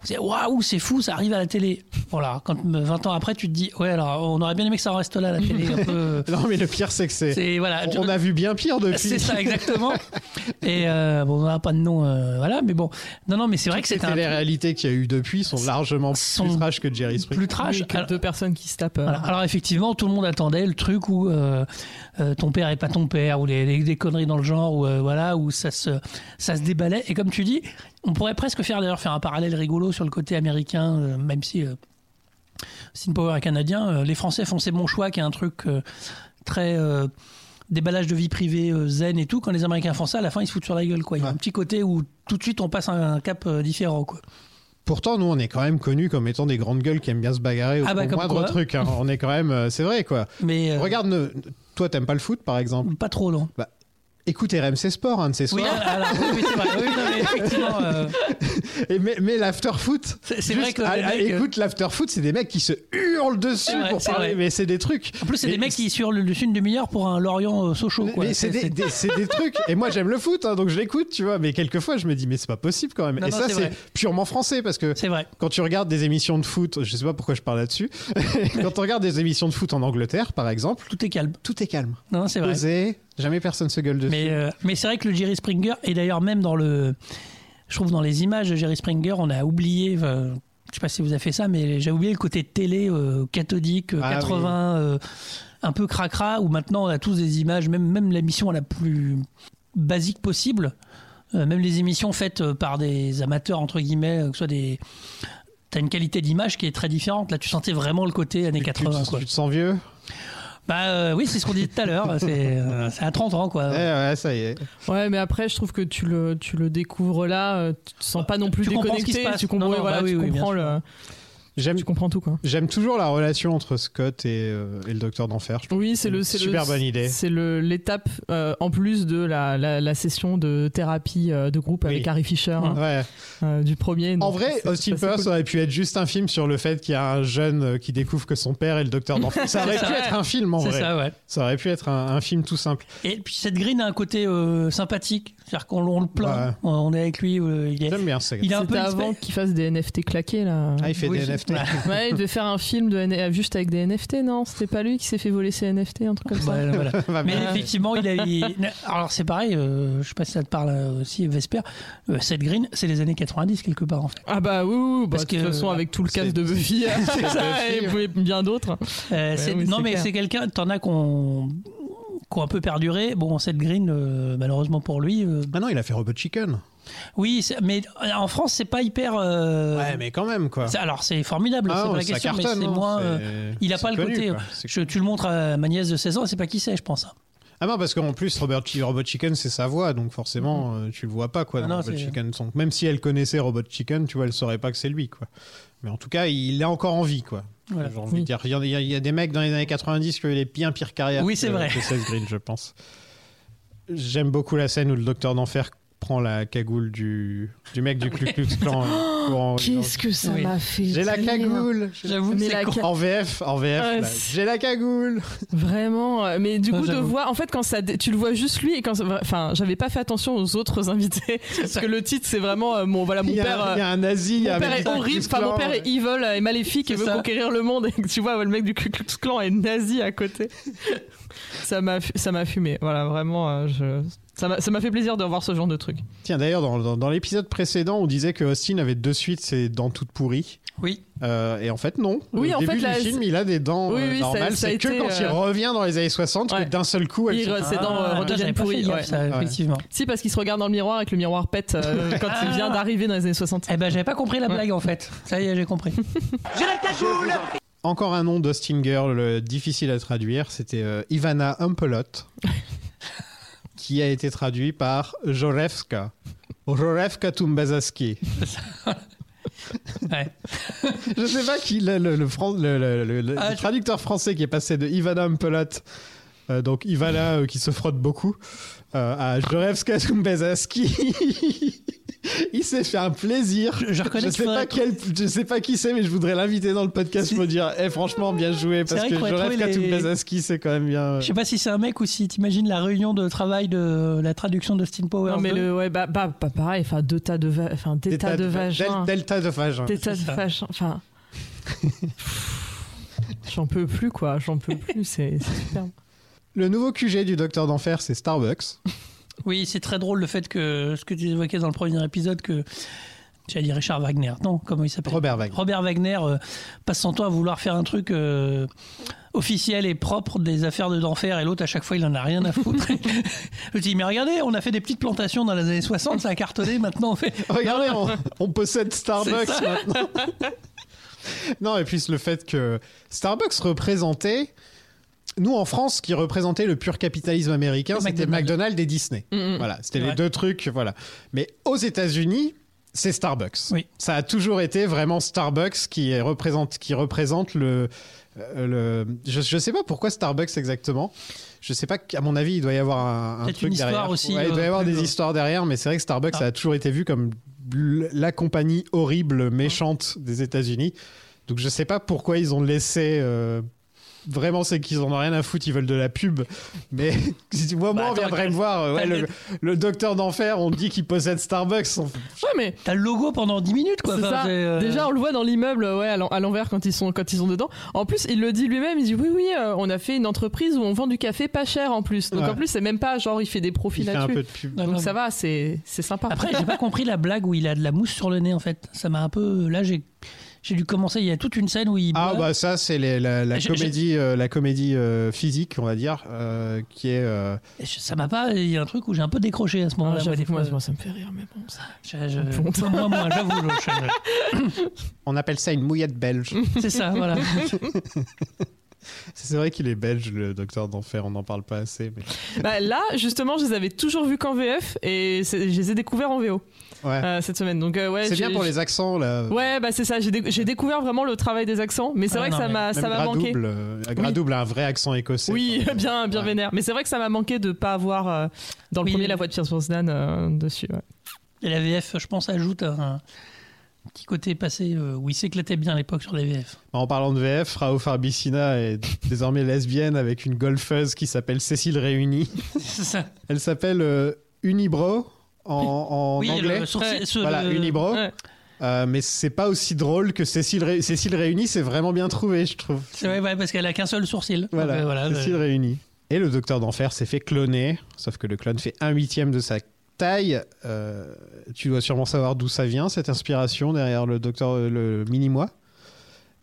on se dit waouh, c'est fou, ça arrive à la télé. Voilà, quand euh, 20 ans après, tu te dis ouais, alors on aurait bien aimé que ça en reste là, la télé. Un peu, (laughs) Non, mais le pire, c'est que c'est. c'est voilà, On a vu bien pire depuis. c'est ça exactement. Et euh, bon, on n'a pas de nom, euh, voilà, mais bon, non, non, mais c'est vrai que c'était les truc réalités qu'il y a eu depuis sont largement Sont plus trash que Jerry Springer. plus trash. Oui, que Alors- deux personnes qui se tapent. euh, Voilà. Alors effectivement, tout le monde attendait le truc où euh, euh, ton père est pas ton père, ou les, les- des conneries dans le genre, où euh, voilà, où ça se ça se déballait. Et comme tu dis, on pourrait presque faire d'ailleurs faire un parallèle rigolo sur le côté américain, euh, même si euh, Sin Power est canadien. euh, les Français font C'est mon choix, qui est un truc euh, très déballage de vie privée zen et tout. Quand les Américains font ça, à la fin, ils se foutent sur la gueule. Quoi. Il y a un petit côté où tout de suite, on passe un, un cap différent. Quoi. Pourtant, nous, on est quand même connus comme étant des grandes gueules qui aiment bien se bagarrer au Ah bah, moindre truc. hein. On est quand même, c'est vrai quoi. (laughs) Mais Regarde, toi, t'aimes pas le foot, par exemple? pas trop, non. Écoute RMC Sport, un de ces Oui, soirs, alors, oui, oui, c'est vrai. Oui, non, mais effectivement, euh, (laughs) et mets, mets l'after foot. c'est vrai que ah, les ah, mecs, euh, écoute, l'after foot, c'est des mecs qui se hurlent dessus vrai, pour parler, vrai. mais c'est des trucs. En plus, c'est Mais des mecs qui sur le dessus une demi-heure pour un Lorient euh, Sochaux. Quoi. Mais c'est des, des- c'est des (laughs) trucs. Et moi, j'aime le foot, hein, donc je l'écoute, tu vois. Mais quelquefois, je me dis, mais c'est pas possible quand même. Non, et non, ça, c'est purement français parce que vrai. quand tu regardes des émissions de foot, je sais pas pourquoi je parle là-dessus. (laughs) quand on regarde des émissions de foot en Angleterre, par exemple, Tout est calme. tout est calme. Non, c'est vrai. Posé, jamais personne se gueule dessus. Mais, euh, mais c'est vrai que le Jerry Springer, et d'ailleurs même dans le... Je trouve dans les images de Jerry Springer, on a oublié... euh, je sais pas si vous avez fait ça, mais j'ai oublié le côté télé euh, cathodique, euh, Ah 80, euh, un peu cracra, où maintenant on a tous des images, même, même l'émission la plus basique possible, euh, même les émissions faites par des amateurs, entre guillemets, que ce soit des... T'as une qualité d'image qui est très différente. Là, tu sentais vraiment le côté années Tu- 80. tu, Quoi. tu te sens vieux? Bah euh, oui, c'est ce qu'on disait tout à l'heure. C'est euh, c'est à 30 ans, quoi. Ouais, ouais, ça y est. Ouais, mais après, je trouve que tu le, tu le découvres là, euh, tu te sens pas non plus Tu comprends ce qui se passe. Tu, comprends, Non, non, voilà, bah oui, tu oui, bien comprends le, J'aime, tu comprends tout, quoi. j'aime toujours la relation entre Scott et, euh, et le Docteur d'Enfer. Oui, c'est le, une c'est super le, bonne idée. C'est le l'étape euh, en plus de la, la, la session de thérapie euh, de groupe avec Oui. Carrie Fisher hein, Ouais. euh, du premier. En vrai, Austin Powers cool. aurait pu être juste un film sur le fait qu'il y a un jeune qui découvre que son père est le docteur d'enfer. (laughs) Ça aurait pu ça. être un film en C'est vrai. ça, ouais. Ça aurait pu être un, un film tout simple. Et puis cette green a un côté euh, sympathique, c'est-à-dire qu'on on le plaint, Ouais. on- est avec lui, euh, il est, J'aime bien ça. il est un peu avant qu'il fasse des NFT claqués là. Ah, il fait Oui, des NFT. Ouais. (laughs) Ouais, il devait faire un film de N- euh, juste avec des NFT, non? C'était pas lui qui s'est fait voler ses NFT, un truc comme ça? Voilà, voilà. Va (laughs) Mais bien. effectivement, il a. il- (laughs) Alors c'est pareil, euh, je sais pas si ça te parle euh, aussi, Vesper. euh, cette green, c'est les années 90 quelque part en fait. Ah bah oui, oui, oui, bah, Parce de toute que- façon avec tout le cast de Buffy, c'est ça, et bien d'autres. Euh, oui, non mais c'est quelqu'un, t'en as qu'on qui ont un peu perduré. Bon, cette green, euh, malheureusement pour lui, euh, Ah non, il a fait Robot Chicken. oui, c'est- mais en France, c'est pas hyper. euh, Ouais, mais quand même, quoi. c'est- Alors c'est formidable, Ah c'est pas la question, mais c'est hein, moins. c'est- il a c'est pas le côté. C'est- je- tu le montres à ma nièce de 16 ans, sait pas qui c'est, je pense. Ah non, parce qu'en plus, Robert Robot Chicken, c'est sa voix, donc forcément, euh, tu le vois pas, quoi, Ah non, Robot c'est- Chicken. Son- Même si elle connaissait Robot Chicken, tu vois, elle saurait pas que c'est lui, quoi. Mais en tout cas, il est encore en vie, quoi. Voilà. J'ai envie Oui. de dire, il y, a- il y a- a des mecs dans les années 90 qui ont eu des bien pires carrières Oui, c'est que, vrai. que Seth Green, je pense. J'aime beaucoup la scène où le docteur d'enfer prend la cagoule du, du mec du Ku Klux Klan. (laughs) euh, en- Qu'est-ce que ça Oui. m'a fait J'ai la cagoule J'avoue, Mais la ca- En VF, en VF, c'est- j'ai la cagoule Vraiment, euh, mais du coup de voir, en fait quand ça, tu le vois juste lui et quand, ça- enfin, j'avais pas fait attention aux autres (laughs) invités parce que le titre c'est vraiment euh, mon voilà mon il y, a, père. il y euh, a un nazi mon avec père est horrible, enfin mon père est evil euh, et maléfique et veut ça. conquérir le monde et tu vois le mec du Ku Klux Klan est nazi à côté. (laughs) ça m'a fu- ça m'a fumé, voilà vraiment euh, je... ça m'a fait plaisir de voir ce genre de truc. Tiens, d'ailleurs, dans, dans- dans l'épisode précédent, on disait que Austin avait deux suites, ses dents toutes pourries. Oui. Euh, et en fait, non. Oui, Au en début fait, du là, film, il a des dents Oui, euh, oui, normales. C'est que été, quand il euh, revient dans les années 60 Ouais. que d'un seul coup, elle Il ses dents Ah, redeviennent pourries. ouais. effectivement. Si parce qu'il se regarde dans le miroir et que le miroir pète euh, (laughs) quand il vient d'arriver dans les années 60. Eh ben, j'avais pas compris la Ouais. blague en fait. Ça y est, j'ai compris. (laughs) Encore un nom d'Austin Girl difficile à traduire. C'était Ivana Humpelot, (laughs) qui a été traduit par Jorewska. Jorewska Tumbazaski. (laughs) Ouais. Je sais pas qui, le, le- Ah, traducteur français qui est passé de Ivana Humpelot, euh, donc Ivana euh, qui se frotte beaucoup, euh, à Jorewska Tumbazaski. (laughs) (laughs) Il s'est fait un plaisir. Je- je reconnais je sais pas quel, je sais pas qui c'est, mais je voudrais l'inviter dans le podcast pour dire, eh, franchement, bien joué, parce que qu'il faudrait Jorewska trouver les- c'est quand même bien. euh, Je sais pas si c'est un mec ou si t'imagines la réunion de travail de la traduction de Steam Power. Non mais le ouais bah, bah, pas pareil, enfin deux tas de enfin des tas de va- vagins, del- Delta de vagin. des tas de vagins, enfin (laughs) j'en peux plus quoi, j'en peux plus, c'est c'est super. Le nouveau QG du Docteur d'Enfer, c'est Starbucks. Oui, c'est très drôle le fait que ce que tu évoquais dans le premier épisode que j'allais dire Richard Wagner. Non, comment il s'appelle? Robert Wagner. Robert Wagner euh, passe son temps à vouloir faire un truc euh, officiel et propre des affaires de d'enfer et l'autre à chaque fois il en a rien à foutre. (laughs) Je dis mais regardez, on a fait des petites plantations dans les années 60, ça a cartonné, maintenant on fait (laughs) Regardez, on, on possède Starbucks maintenant. (laughs) non, et puis le fait que Starbucks représentait nous en France, ce qui représentait le pur capitalisme américain, c'était McDonald's. Et Disney. Mm, mm. Voilà, c'était les deux trucs, voilà. Mais aux États-Unis, c'est Starbucks. Oui. Ça a toujours été vraiment Starbucks qui est- représente, qui représente le, euh, le. Je, je sais pas pourquoi Starbucks exactement. Je sais pas. qu'à mon avis, il doit y avoir un, un truc une histoire derrière. aussi, Ouais, il doit y euh, avoir des euh, histoires derrière, mais c'est vrai que Starbucks Ah. ça a toujours été vu comme la compagnie horrible, méchante des États-Unis. Donc je sais pas pourquoi ils ont laissé. euh, Vraiment, c'est qu'ils en ont rien à foutre, ils veulent de la pub. Mais (laughs) si moi, Bah, moi, on viendrait me voir. ouais, le, docteur d'enfer, on dit qu'il possède Starbucks. On- Ouais, mais T'as le logo pendant 10 minutes, quoi. Enfin, ça. euh, Déjà, on le voit dans l'immeuble, ouais, à l'en- à l'envers quand ils sont quand ils sont dedans. En plus, il le dit lui-même. Il dit oui, oui, euh, on a fait une entreprise où on vend du café pas cher en plus. Donc Ouais. en plus, c'est même pas genre il fait des profits Il fait un là-dessus. peu de Donc non. ça va, c'est c'est sympa. Après, j'ai pas (laughs) compris la blague où il a de la mousse sur le nez, en fait. Ça m'a un peu. Là, j'ai j'ai dû commencer. Il y a toute une scène où il. Ah boit. bah ça c'est les- la, comédie euh, la comédie euh, physique on va dire euh, qui est euh, Ça m'a pas. Il y a un truc où j'ai un peu décroché à ce Ah, moment-là. j'avoue moi, ça me fait rire, mais bon. ça- Je- je- honte. Moi, moi, j'avoue. je- (laughs) on appelle ça une mouillette belge C'est ça, voilà. (laughs) (laughs) c'est vrai qu'il est belge le docteur d'enfer on n'en parle pas assez mais (laughs) Bah, là, justement, je les avais toujours vus qu'en VF et je les ai découverts en VO ouais euh, cette semaine. Donc euh, ouais, c'est bien pour les accents là Ouais, bah c'est ça. J'ai dé- j'ai découvert vraiment le travail des accents, mais c'est Ah, vrai que non, ça m'a ça m'a manqué. Euh, Gradouble a un vrai accent écossais Oui, quoi. (laughs) bien, bien Ouais. vénère. Mais c'est vrai que ça m'a manqué de pas avoir euh, dans le Oui. premier la voix de Pierce Brosnan euh, dessus. ouais. Et la VF, je pense, ajoute un petit côté passé euh, où il s'éclatait bien à l'époque sur la VF. en parlant de VF Frau Farbissina est (laughs) désormais lesbienne avec une golfeuse qui s'appelle Cécile Réunie (laughs) C'est ça. elle s'appelle euh, Unibro en, en oui, anglais le. Ouais. voilà le- Unibro Ouais. Euh, mais c'est pas aussi drôle que Cécile, Ré- Cécile Réunie, c'est vraiment bien trouvé, je trouve. C'est vrai, ouais, parce qu'elle a qu'un seul sourcil. Voilà, Donc, euh, voilà, Cécile Réunie. Et le docteur d'enfer s'est fait cloner, sauf que le clone fait un huitième de sa taille. Euh, tu dois sûrement savoir d'où ça vient, cette inspiration derrière le docteur, le mini-moi.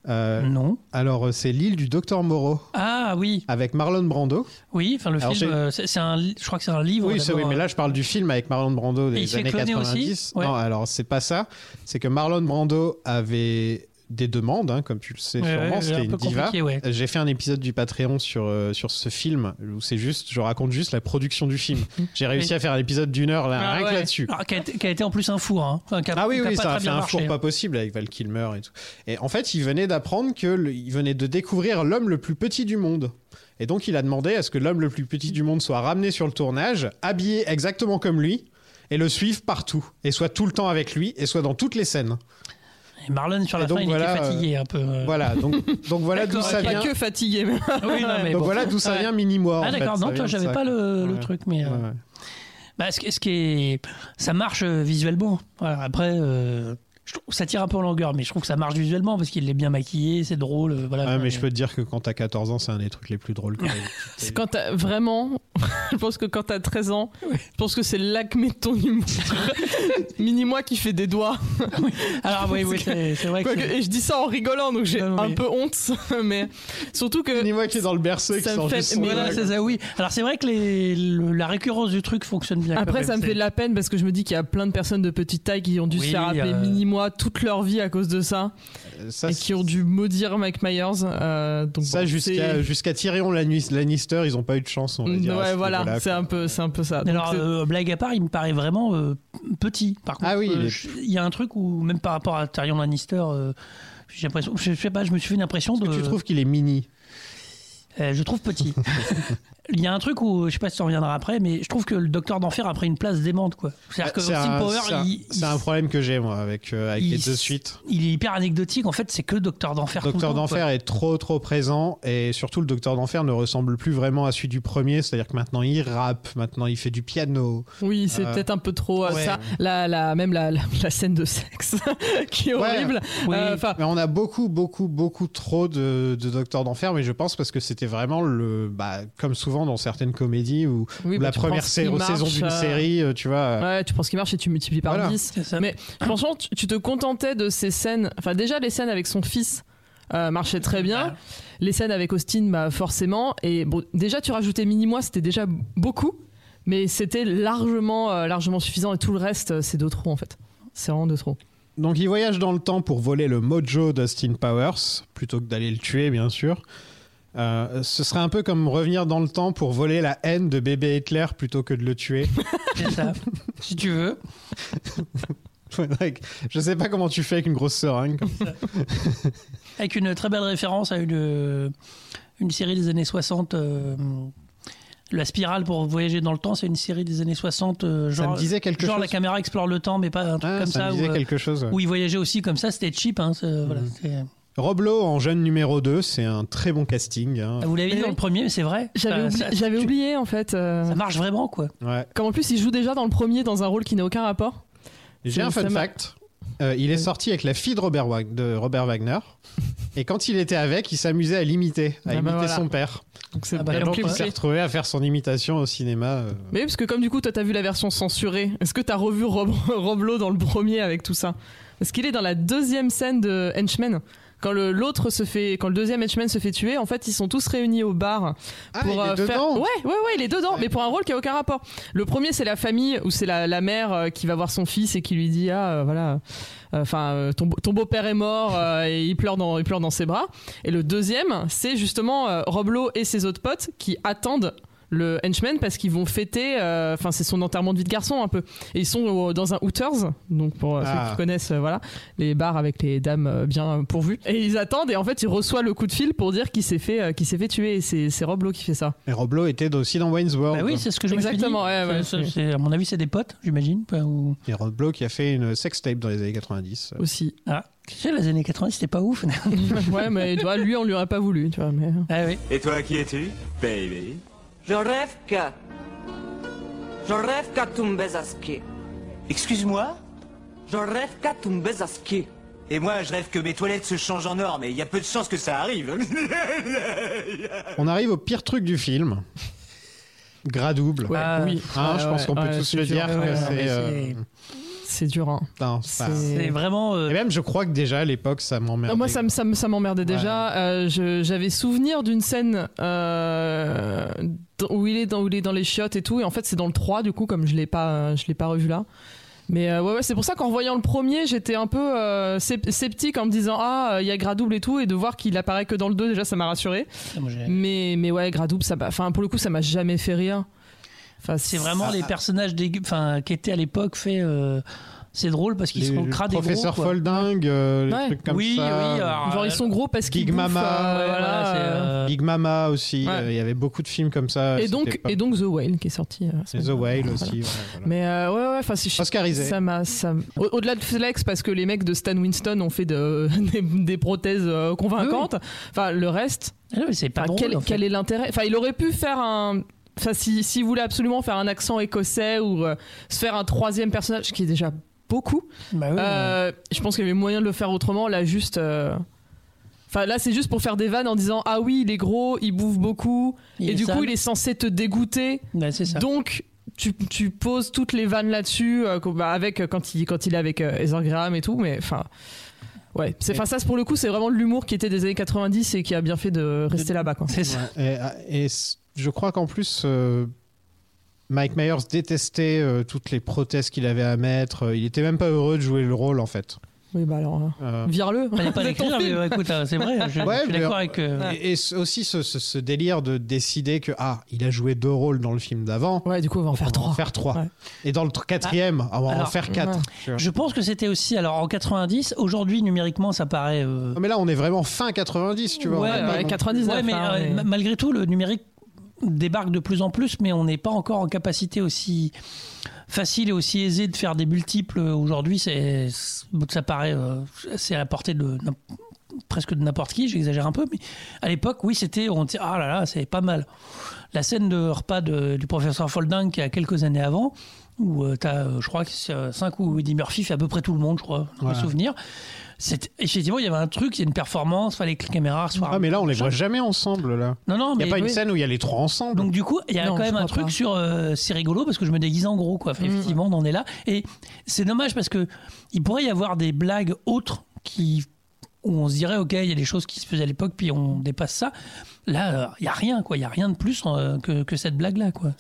Euh, Non. alors, euh, c'est l'île du docteur Moreau, Ah oui, avec Marlon Brando. oui. Enfin, le Alors, film, euh, c'est un. Je crois que c'est un livre. Oui, mais là, je parle du film avec Marlon Brando il des années cloner aussi 90. Ouais. Non, alors, c'est pas ça. C'est que Marlon Brando avait des demandes, hein, comme tu le sais Ouais, sûrement, ouais, c'était un une diva. ouais. J'ai fait un épisode du Patreon sur, euh, sur ce film où c'est juste, je raconte juste la production du film. (laughs) J'ai réussi à faire un épisode d'une heure là, Ah rien que là-dessus. Alors, qui, a été, qui a été en plus un four. Hein. Enfin, Ah oui, oui, ça a fait un marché, four hein. pas possible avec Val Kilmer et tout. Et en fait, il venait d'apprendre que le- il venait de découvrir l'homme le plus petit du monde. Et donc, il a demandé à ce que l'homme le plus petit du monde soit ramené sur le tournage, habillé exactement comme lui, et le suive partout. Et soit tout le temps avec lui, et soit dans toutes les scènes. Et Marlon, sur la donc, fin, il voilà, était fatigué un peu. euh. Voilà, donc, donc voilà d'où ça ok. Pas vient. que fatigué. mais- Oui, non, mais Donc bon. voilà d'où ça Ouais. vient mini-moi. Ah en fait, d'accord, non, vient toi j'avais pas le, le truc, mais euh, bah, ce, qui- est, ça marche euh, visuellement. Voilà, après, euh, je trouve, ça tire un peu en longueur, mais je trouve que ça marche visuellement parce qu'il est bien maquillé, c'est drôle, euh, voilà. Ouais, Enfin, mais je peux te dire que quand t'as 14 ans, c'est un des trucs les plus drôles. que. (laughs) C'est quand t'as vraiment, (laughs) je pense que quand t'as 13 ans, (laughs) je pense que c'est l'acmé de ton humour. Mini-moi qui fait des doigts. Alors oui, oui, c'est c'est vrai que. Et je dis ça en rigolant, donc j'ai Non, non, un mais- peu honte. Mais surtout que. Dis-moi qui est dans le berceau et qui Ça me sort fait- juste son mais Voilà, c'est ça, oui. Alors c'est vrai que les, le- la récurrence du truc fonctionne bien. quand Après, même, ça me fait de la peine parce que je me dis qu'il y a plein de personnes de petite taille qui ont dû Oui, se faire appeler euh, toute leur vie à cause de ça Euh, Ça, et qui ont dû maudire Mike Myers. euh, donc ça bon, jusqu'à jusqu'à Tyrion Lannis- Lannister, ils ont pas eu de chance. On va dire, Ouais, voilà, c'est un peu, c'est un peu ça. Donc Alors, euh, blague à part, il me paraît vraiment euh, petit. Par contre, Ah oui, euh, il est- je- il y a un truc où, même par rapport à Tyrion Lannister, euh, j'ai l'impression, je sais pas, je me suis fait une impression de. Que tu trouves qu'il est mini? Euh, je trouve petit. (laughs) Il y a un truc où, je sais pas si tu reviendras après, mais je trouve que le Docteur d'Enfer a pris une place démente, quoi. C'est-à-dire que Ah, C'est Austin un, Power, c'est un- il, c'est un problème que j'ai moi avec, euh, avec il- les deux suites. il est hyper anecdotique. En fait, c'est que Docteur d'Enfer. Docteur d'Enfer est trop trop présent et surtout le Docteur d'Enfer ne ressemble plus vraiment à celui du premier, c'est-à-dire que maintenant il rappe, maintenant il fait du piano. Oui, c'est Euh, peut-être un peu trop euh, ouais. ça. La, la, même la, la, la scène de sexe (laughs) qui est Ouais. horrible. Oui. Euh, Mais on a beaucoup beaucoup beaucoup trop de, de Docteur d'Enfer, mais je pense parce que c'était vraiment le, bah, comme souvent dans certaines comédies où oui, bah, la tu première marche, saison d'une euh, série, euh, tu vois. euh, Ouais, tu penses qu'il marche et tu multiplies par Voilà. 10. C'est ça. Mais franchement, tu, tu te contentais de ces scènes. Enfin, déjà, les scènes avec son fils euh, marchaient très bien. Ah. Les scènes avec Austin, bah, forcément. Et bon, déjà, tu rajoutais mini-moi, c'était déjà beaucoup. Mais c'était largement, euh, largement suffisant. Et tout le reste, euh, c'est de trop, en fait. C'est vraiment de trop. Donc il voyage dans le temps pour voler le mojo d'Austin Powers, plutôt que d'aller le tuer, bien sûr. Euh, ce serait un peu comme revenir dans le temps pour voler la haine de bébé Hitler plutôt que de le tuer. (laughs) C'est ça. si tu veux. (laughs) Je sais pas comment tu fais avec une grosse seringue. comme ça. Avec une très belle référence à une, une série des années 60. euh, la spirale pour voyager dans le temps, c'est une série des années 60. euh, Ça genre, me disait quelque genre chose. la caméra explore le temps, mais pas un truc Ah, comme ça ça. me disait où, euh, quelque chose. ouais. où il voyageait aussi comme ça, c'était cheap. Hein, voilà, C'est- Rob Lowe en jeune numéro 2, c'est un très bon casting. hein. Ah, Vous l'avez dit dans le premier, mais c'est vrai. J'avais oublié en fait. euh, Ça marche vraiment, quoi. Ouais. Comme en plus il joue déjà dans le premier dans un rôle qui n'a aucun rapport. J'ai un fun fact. Euh, il est sorti avec la fille de Robert, Wag- de Robert Wagner. Et quand il était avec, il s'amusait à l'imiter, à Ah bah imiter voilà. son père. Donc c'est Ah bah, donc, Il s'est retrouvé à faire son imitation au cinéma. euh. Mais oui, parce que comme du coup toi t'as vu la version censurée, est-ce que t'as revu Rob, (laughs) Rob Lowe dans le premier avec tout ça? Parce qu'il est dans la deuxième scène de Henchman. Quand le- l'autre se fait, quand le deuxième Henchman se fait tuer, en fait ils sont tous réunis au bar Ah, pour il est euh, faire. dedans Ouais, ouais, ouais, il est dedans, mais pour un rôle qui a aucun rapport. Le premier c'est la famille où c'est la, la mère euh, qui va voir son fils et qui lui dit ah euh, voilà, enfin euh, ton, beau- ton beau-père est mort (laughs) et il pleure dans il pleure dans ses bras. Et le deuxième c'est justement Rob Lowe et ses autres potes qui attendent le henchman parce qu'ils vont fêter euh, enfin c'est son enterrement de vie de garçon un peu et ils sont au- dans un Hooters donc pour euh, Ah. ceux qui connaissent euh, voilà les bars avec les dames euh, bien pourvues et ils attendent et en fait il reçoit le coup de fil pour dire qu'il s'est fait euh, qu'il s'est fait tuer et c'est c'est Rob Lowe qui fait ça Et Rob Lowe était aussi dans Wayne's World. Bah oui, c'est ce que je Exactement, me suis dit. ouais, à mon avis, c'est des potes, j'imagine. ou- Et Rob Lowe qui a fait une sextape dans les années 90. aussi Ah, tu sais, les années 80, c'était pas ouf. (laughs) ouais mais tu vois lui on lui aurait pas voulu tu vois mais ah oui. Et toi, qui es-tu? Baby. Je rêve que. Je rêve qu'à tomber à ski. Excuse-moi? Je rêve qu'à tomber à ski. Et moi, je rêve que mes toilettes se changent en or, mais il y a peu de chances que ça arrive. (laughs) On arrive au pire truc du film. Gras double. ouais, Ah, oui Hein, Ouais, je pense ouais, qu'on peut ouais, tous le dire ouais, que ouais, c'est. C'est- dur hein. non, c'est pas- vraiment. euh, Et même, je crois que déjà à l'époque, ça m'emmerdait. Ah, moi, ça, me- ça, me- ça m'emmerdait déjà. Euh, J'avais souvenir d'une scène euh, dans- où, il est dans, où il est dans les chiottes et tout. Et en fait, c'est dans le 3, du coup, comme je l'ai pas, je l'ai pas revu là. Mais euh, ouais, ouais, c'est pour ça qu'en voyant le premier, j'étais un peu euh, sceptique en me disant Ah, il y a Gradouble et tout. Et de voir qu'il apparaît que dans le 2, déjà, ça m'a rassuré. j'ai- Mais, mais ouais, Gradouble, ça enfin, pour le coup, ça m'a jamais fait rire. Enfin, C'est vraiment Ah, les ah. personnages enfin, qui étaient à l'époque faits. euh, c'est drôle parce qu'ils sont crades et gros. Professeur. Folding, euh, les trucs comme Oui, ça. oui, alors, Genre, euh, ils sont gros parce qu'ils Big bouffent, Mama, euh, voilà, euh, euh, Big Mama aussi. Ouais. euh, Il y avait beaucoup de films comme ça. et, donc, pas- et donc The Whale qui est sorti. euh, Et The. Whale Voilà. aussi. ouais, voilà. Mais euh, ouais, ouais, enfin, si Oscarisé. Ça m'a, ça Au- Au-delà de flex, parce que les mecs de Stan Winston ont fait de, (laughs) des, des prothèses euh, convaincantes. Enfin, le reste, Ah non, mais c'est pas drôle. quel, en fait. quel est l'intérêt? Enfin, il aurait pu faire un. Enfin, si, s'il voulait absolument faire un accent écossais ou euh, se faire un troisième personnage, ce qui est déjà beaucoup, Bah oui, euh, je pense qu'il y avait moyen de le faire autrement. Là, juste. euh, Enfin, là, c'est juste pour faire des vannes en disant Ah oui, il est gros, il bouffe beaucoup. Il et du sale. coup, il est censé te dégoûter. ça. Donc, tu, tu poses toutes les vannes là-dessus, euh, bah, avec euh, quand il, quand il est avec euh, Heather Graham et tout, mais enfin. Ouais, c'est, enfin, ça, c'est pour le coup, c'est vraiment de l'humour qui était des années 90 et qui a bien fait de rester là-bas, quoi. C'est ça. Et, et c- je crois qu'en plus, euh, Mike Myers détestait euh, toutes les prothèses qu'il avait à mettre. Euh, Il était même pas heureux de jouer le rôle, en fait. Oui, bah alors, euh, Euh, vire-le. Fallait pas (laughs) l'écrire, mais film. euh, écoute, c'est vrai, je, Ouais, je suis mais- d'accord avec. euh, Et, et aussi ce, ce- ce délire de décider que ah il a joué deux rôles dans le film d'avant, Ouais, du coup, on va en on faire va trois. en faire trois. Ouais. Et dans le tr- quatrième, on va en faire quatre. ouais. Je pense que c'était aussi, alors en 90, aujourd'hui numériquement ça paraît. euh, Non, mais là on est vraiment fin 90, tu vois. Ouais, on est pas ouais, non- 99. ouais, mais, hein, euh, mais- ma- malgré tout, le numérique débarque de plus en plus, mais on n'est pas encore en capacité aussi facile et aussi aisée de faire des multiples. Aujourd'hui, c'est ça paraît euh, c'est à la portée de presque de n'importe qui. J'exagère un peu, mais à l'époque, oui, c'était on disait ah là là, c'est pas mal. La scène de repas de- du professeur Folding qui a quelques années avant. Où tu as, je crois que c'est 5 où Eddie Murphy fait à peu près tout le monde, je crois, dans mes Ouais. souvenirs. C'est- Effectivement, il y avait un truc, il y a une performance, fallait que la caméra soit. Ah mais là on les voit jamais ensemble là. Non, non, Il mais y a pas une oui. scène où il y a les trois ensemble. Donc du coup, il y a Non, quand je même un crois truc pas. sur euh, c'est rigolo parce que je me déguise en gros quoi. Enfin, Effectivement, on en est là et c'est dommage parce que il pourrait y avoir des blagues autres qui où on se dirait ok, il y a des choses qui se faisaient à l'époque puis on dépasse ça. Là, euh, il y a rien quoi, il y a rien de plus euh, que, que cette blague là quoi.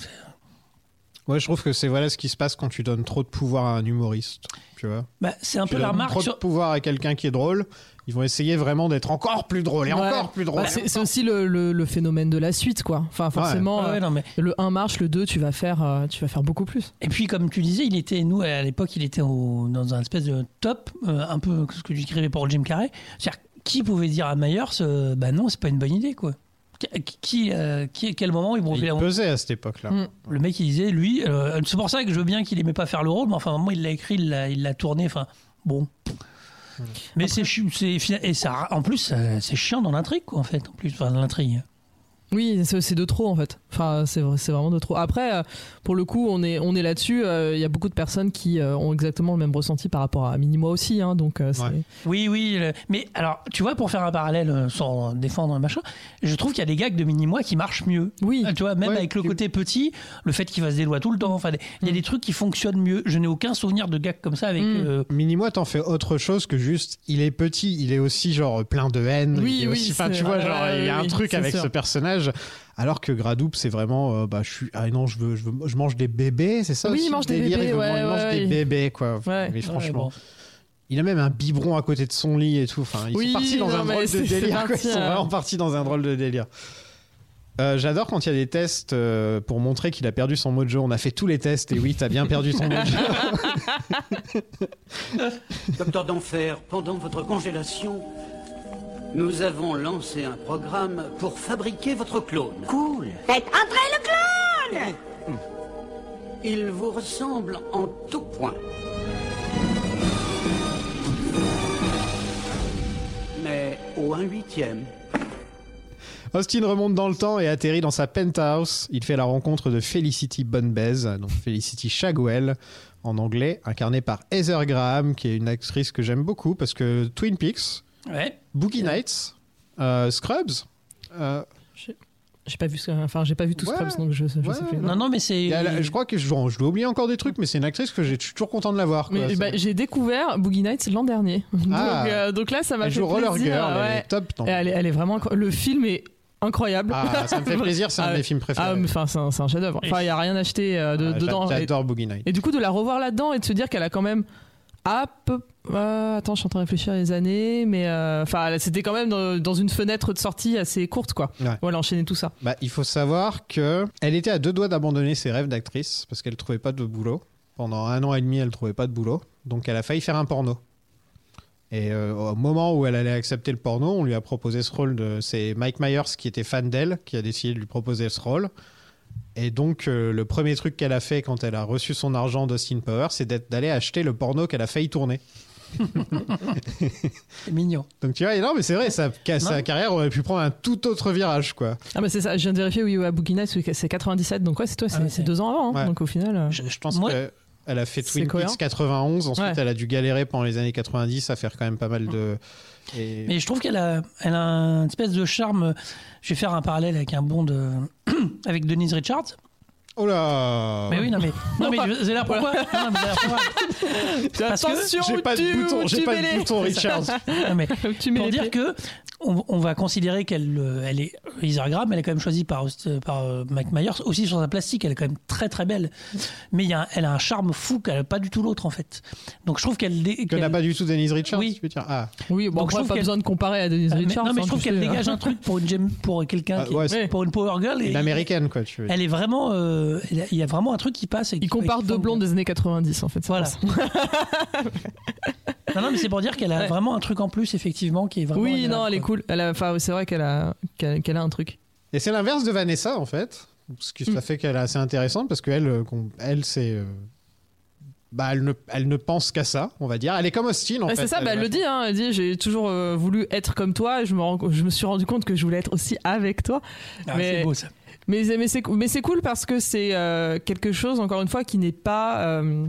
Moi, je trouve que c'est voilà ce qui se passe quand tu donnes trop de pouvoir à un humoriste. Tu vois Bah, c'est un Tu peu la remarque trop sur. de pouvoir à quelqu'un qui est drôle, ils vont essayer vraiment d'être encore plus drôle et Ouais. encore plus drôle. Bah, c'est aussi le, le- le phénomène de la suite, quoi. Enfin, forcément, Ouais, ouais, non, mais- le 1 marche, le 2, tu vas faire, euh, tu vas faire beaucoup plus. Et puis, comme tu disais, il était, nous, à l'époque, il était au- dans un espèce de top, euh, un peu ce que j'écrivais pour Jim Carrey. C'est-à-dire, qui pouvait dire à Myers, euh, bah non, c'est pas une bonne idée, quoi Qui, qui, euh, qui- à quel moment ils vont Il pesait à cette époque-là. Mm. Le mec, il disait, lui, euh, c'est pour ça que je veux bien qu'il aimait pas faire le rôle, mais enfin, à un moment, il l'a écrit, il l'a, tourné, enfin, bon. Mais c'est, et ça, en plus, euh, c'est chiant dans l'intrigue, quoi, en fait, en plus, enfin, dans l'intrigue. Oui, c'est de trop en fait. Enfin, c'est vrai- c'est vraiment de trop. Après, euh, pour le coup, on est, on est là-dessus. euh, Il y a beaucoup de personnes qui euh, ont exactement le même ressenti par rapport à Minimois aussi. hein, donc, euh, Oui, oui. le- Mais alors, tu vois, pour faire un parallèle euh, sans défendre le machin, je trouve qu'il y a des gags de mini-moi qui marchent mieux. Oui. Tu vois, même Ouais, avec le côté petit, le fait qu'il fasse des doigts tout le temps, enfin, il y a des trucs qui fonctionnent mieux. Je n'ai aucun souvenir de gags comme ça avec. Mm. euh, Minimois t'en fait autre chose que juste il est petit, il est aussi genre plein de haine. Oui, il est oui, aussi, enfin tu vois genre il y a oui, un truc avec sûr. ce personnage. Alors que Gradoup c'est vraiment euh, bah je suis ah non je veux je veux je mange des bébés c'est ça Oui, aussi il mange des délire, bébés, il, veut- ouais, il mange ouais, des bébés quoi. Ouais. Mais franchement. bon. Il a même un biberon à côté de son lit et tout. Enfin, ils Oui, sont partis dans non, un drôle de délire. quoi. parti, Ils sont hein. vraiment partis dans un drôle de délire. Euh, J'adore quand il y a des tests euh, pour montrer qu'il a perdu son mojo. On a fait tous les tests et oui, t'as bien perdu ton mojo. (laughs) Docteur d'Enfer, pendant votre congélation, nous avons lancé un programme pour fabriquer votre clone. Cool. Faites entrer le clone Il vous ressemble en tout point. Mais au 1 huitième. Austin remonte dans le temps et atterrit dans sa penthouse. Il fait la rencontre de Felicity Bonbez, donc Felicity Shagwell en anglais, incarnée par Heather Graham, qui est une actrice que j'aime beaucoup parce que Twin Peaks, Ouais. Boogie Nights, euh, Scrubs. euh, J'ai pas vu, enfin, j'ai pas vu tout Ouais. Scrubs, donc je, je Ouais, sais plus. Non, non, mais c'est. elle je crois que je, je dois oublier encore des trucs, mais c'est une actrice que j'ai- je suis toujours content de la voir. quoi. Mais C'est- bah, j'ai découvert Boogie Nights l'an dernier. (laughs) Ah. donc, euh, donc là, ça m'a elle fait joue Roller plaisir. Girl, elle ouais. est top. elle, est, elle est vraiment. Le film est incroyable. Ah, ça me fait (laughs) plaisir, c'est un de mes films préférés. Ah, mais Enfin, c'est un, chef-d'œuvre. Enfin, il y a rien acheté euh, de- Ah, dedans. J'adore Boogie Nights. et du coup, de la revoir là-dedans et de se dire qu'elle a quand même à peu. euh, attends, je suis en train de réfléchir à les années, mais euh, enfin, c'était quand même dans, dans une fenêtre de sortie assez courte, quoi. Ouais. Voilà, enchaîner tout ça. Bah, il faut savoir que elle était à deux doigts d'abandonner ses rêves d'actrice parce qu'elle trouvait pas de boulot. Pendant un an et demi, elle trouvait pas de boulot. Donc, elle a failli faire un porno. Et euh, au moment où elle allait accepter le porno, on lui a proposé ce rôle de. C'est Mike Myers qui était fan d'elle qui a décidé de lui proposer ce rôle. Et donc, euh, le premier truc qu'elle a fait quand elle a reçu son argent d'Austin Power, c'est d'aller acheter le porno qu'elle a failli tourner. (laughs) C'est mignon. Donc, tu vois, non, mais c'est vrai, sa, sa carrière aurait pu prendre un tout autre virage, quoi. Ah, bah c'est ça, je viens de vérifier, oui, à Boogie c'est 97, donc ouais, c'est toi, c'est Ah ouais, c'est deux ans avant. hein. Ouais. Donc au final. euh, Je, je pense Moi- qu'elle a fait Twin cohérent. Peaks 91, ensuite Ouais. elle a dû galérer pendant les années 90 à faire quand même pas mal de. Et... Mais je trouve qu'elle a, elle a un espèce de charme. Je vais faire un parallèle avec un bond de. (clears throat) avec Denise Richards. Oh là Mais oui, non, mais. Non, mais vous allez voir pourquoi Non, mais pourquoi. (laughs) Parce que- Attention, J'ai pas de tu- bouton, j'ai tu pas mets de les- bouton, Richard. (laughs) Non, mais tu mets pour les dire pieds. que on, on va considérer qu'elle euh, elle est Heather Graham, elle est quand même choisie par, euh, par euh, Mike Myers aussi sur sa plastique, elle est quand même très très belle. Mais il y a, un- elle a un charme fou qu'elle n'a pas du tout l'autre en fait. Donc je trouve qu'elle dé- Que qu'elle- n'a pas du tout Denise Richards, Oui. tu veux dire Ah, Oui, bon, Donc, je après, trouve pas qu'elle- besoin de comparer à Denise Ah, mais- Richards. non mais je hein, trouve tu qu'elle sais, dégage un truc pour une gem pour quelqu'un Ah, qui ouais, c'est- pour une power girl et une américaine, quoi, tu veux dire. elle est vraiment euh, elle il y a vraiment un truc qui passe et Il compare qui deux blondes des années 90 en fait. c'est Voilà. (laughs) Non, non, mais c'est pour dire qu'elle a Ouais. vraiment un truc en plus, effectivement, qui est vraiment. Oui, agréable, non, elle est cool. Elle a- Enfin, c'est vrai qu'elle a, qu'elle qu'elle a un truc. Et c'est l'inverse de Vanessa, en fait. Ce qui Mm. fait qu'elle est assez intéressante parce qu'elle, euh, elle, c'est. euh, Bah, elle ne, elle ne pense qu'à ça, on va dire. Elle est comme Austin, en fait. c'est ça, bah, elle le dit, hein, elle dit j'ai toujours euh, voulu être comme toi et je me, je me suis rendu compte que je voulais être aussi avec toi. Ah, Mais- C'est beau ça. Mais, mais c'est mais c'est cool parce que c'est euh, quelque chose, encore une fois, qui n'est pas euh,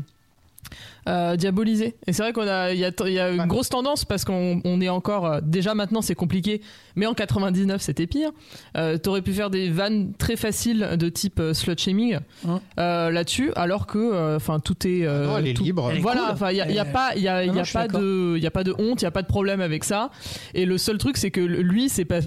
euh, diabolisé. Et c'est vrai qu'on a, il y a, il y a une Ouais. grosse tendance parce qu'on on est encore, euh, déjà maintenant c'est compliqué, mais en 99 c'était pire. Euh, T'aurais pu faire des vannes très faciles de type euh, slut shaming euh, là-dessus, alors que, euh, enfin, tout est. euh, non, elle est tout- libre. Elle est voilà, cool. il y a, il y a Elle- pas, il y a, Non, y a pas de, il y a pas de honte, il y a pas de problème avec ça. Et le seul truc, c'est que lui, c'est pas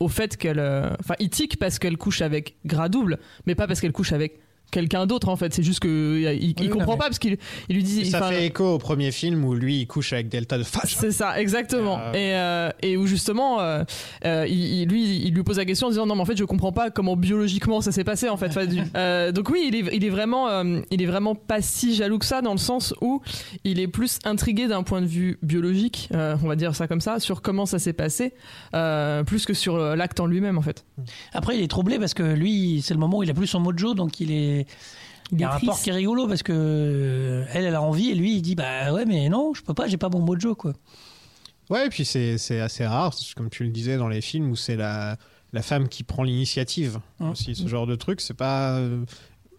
au fait qu'elle, euh, enfin, il tique parce qu'elle couche avec gras double, mais pas parce qu'elle couche avec quelqu'un d'autre en fait. C'est juste que il, il Oui, comprend mais- pas parce qu'il il lui dit. ça fait écho au premier film où lui il couche avec Delta de Fâche. C'est ça, exactement. Euh, Et, euh, et où justement, euh, euh, il, il- lui, il lui pose la question en disant non, mais en fait, je comprends pas comment biologiquement ça s'est passé en fait. (laughs) Euh, donc oui, il est, il est vraiment, euh, il est vraiment pas si jaloux que ça dans le sens où il est plus intrigué d'un point de vue biologique, euh, on va dire ça comme ça, sur comment ça s'est passé, euh, plus que sur euh, l'acte en lui-même en fait. Après, il est troublé parce que lui, c'est le moment où il a plus son mojo, donc il est. Il y a un rapport qui est rigolo parce que euh, elle, elle a envie et lui, il dit bah ouais, mais non, je peux pas, j'ai pas mon mojo quoi. Ouais, et puis c'est c'est assez rare, comme tu le disais dans les films, où c'est la, la femme qui prend l'initiative. Hum. Aussi, ce genre de truc, c'est pas. euh,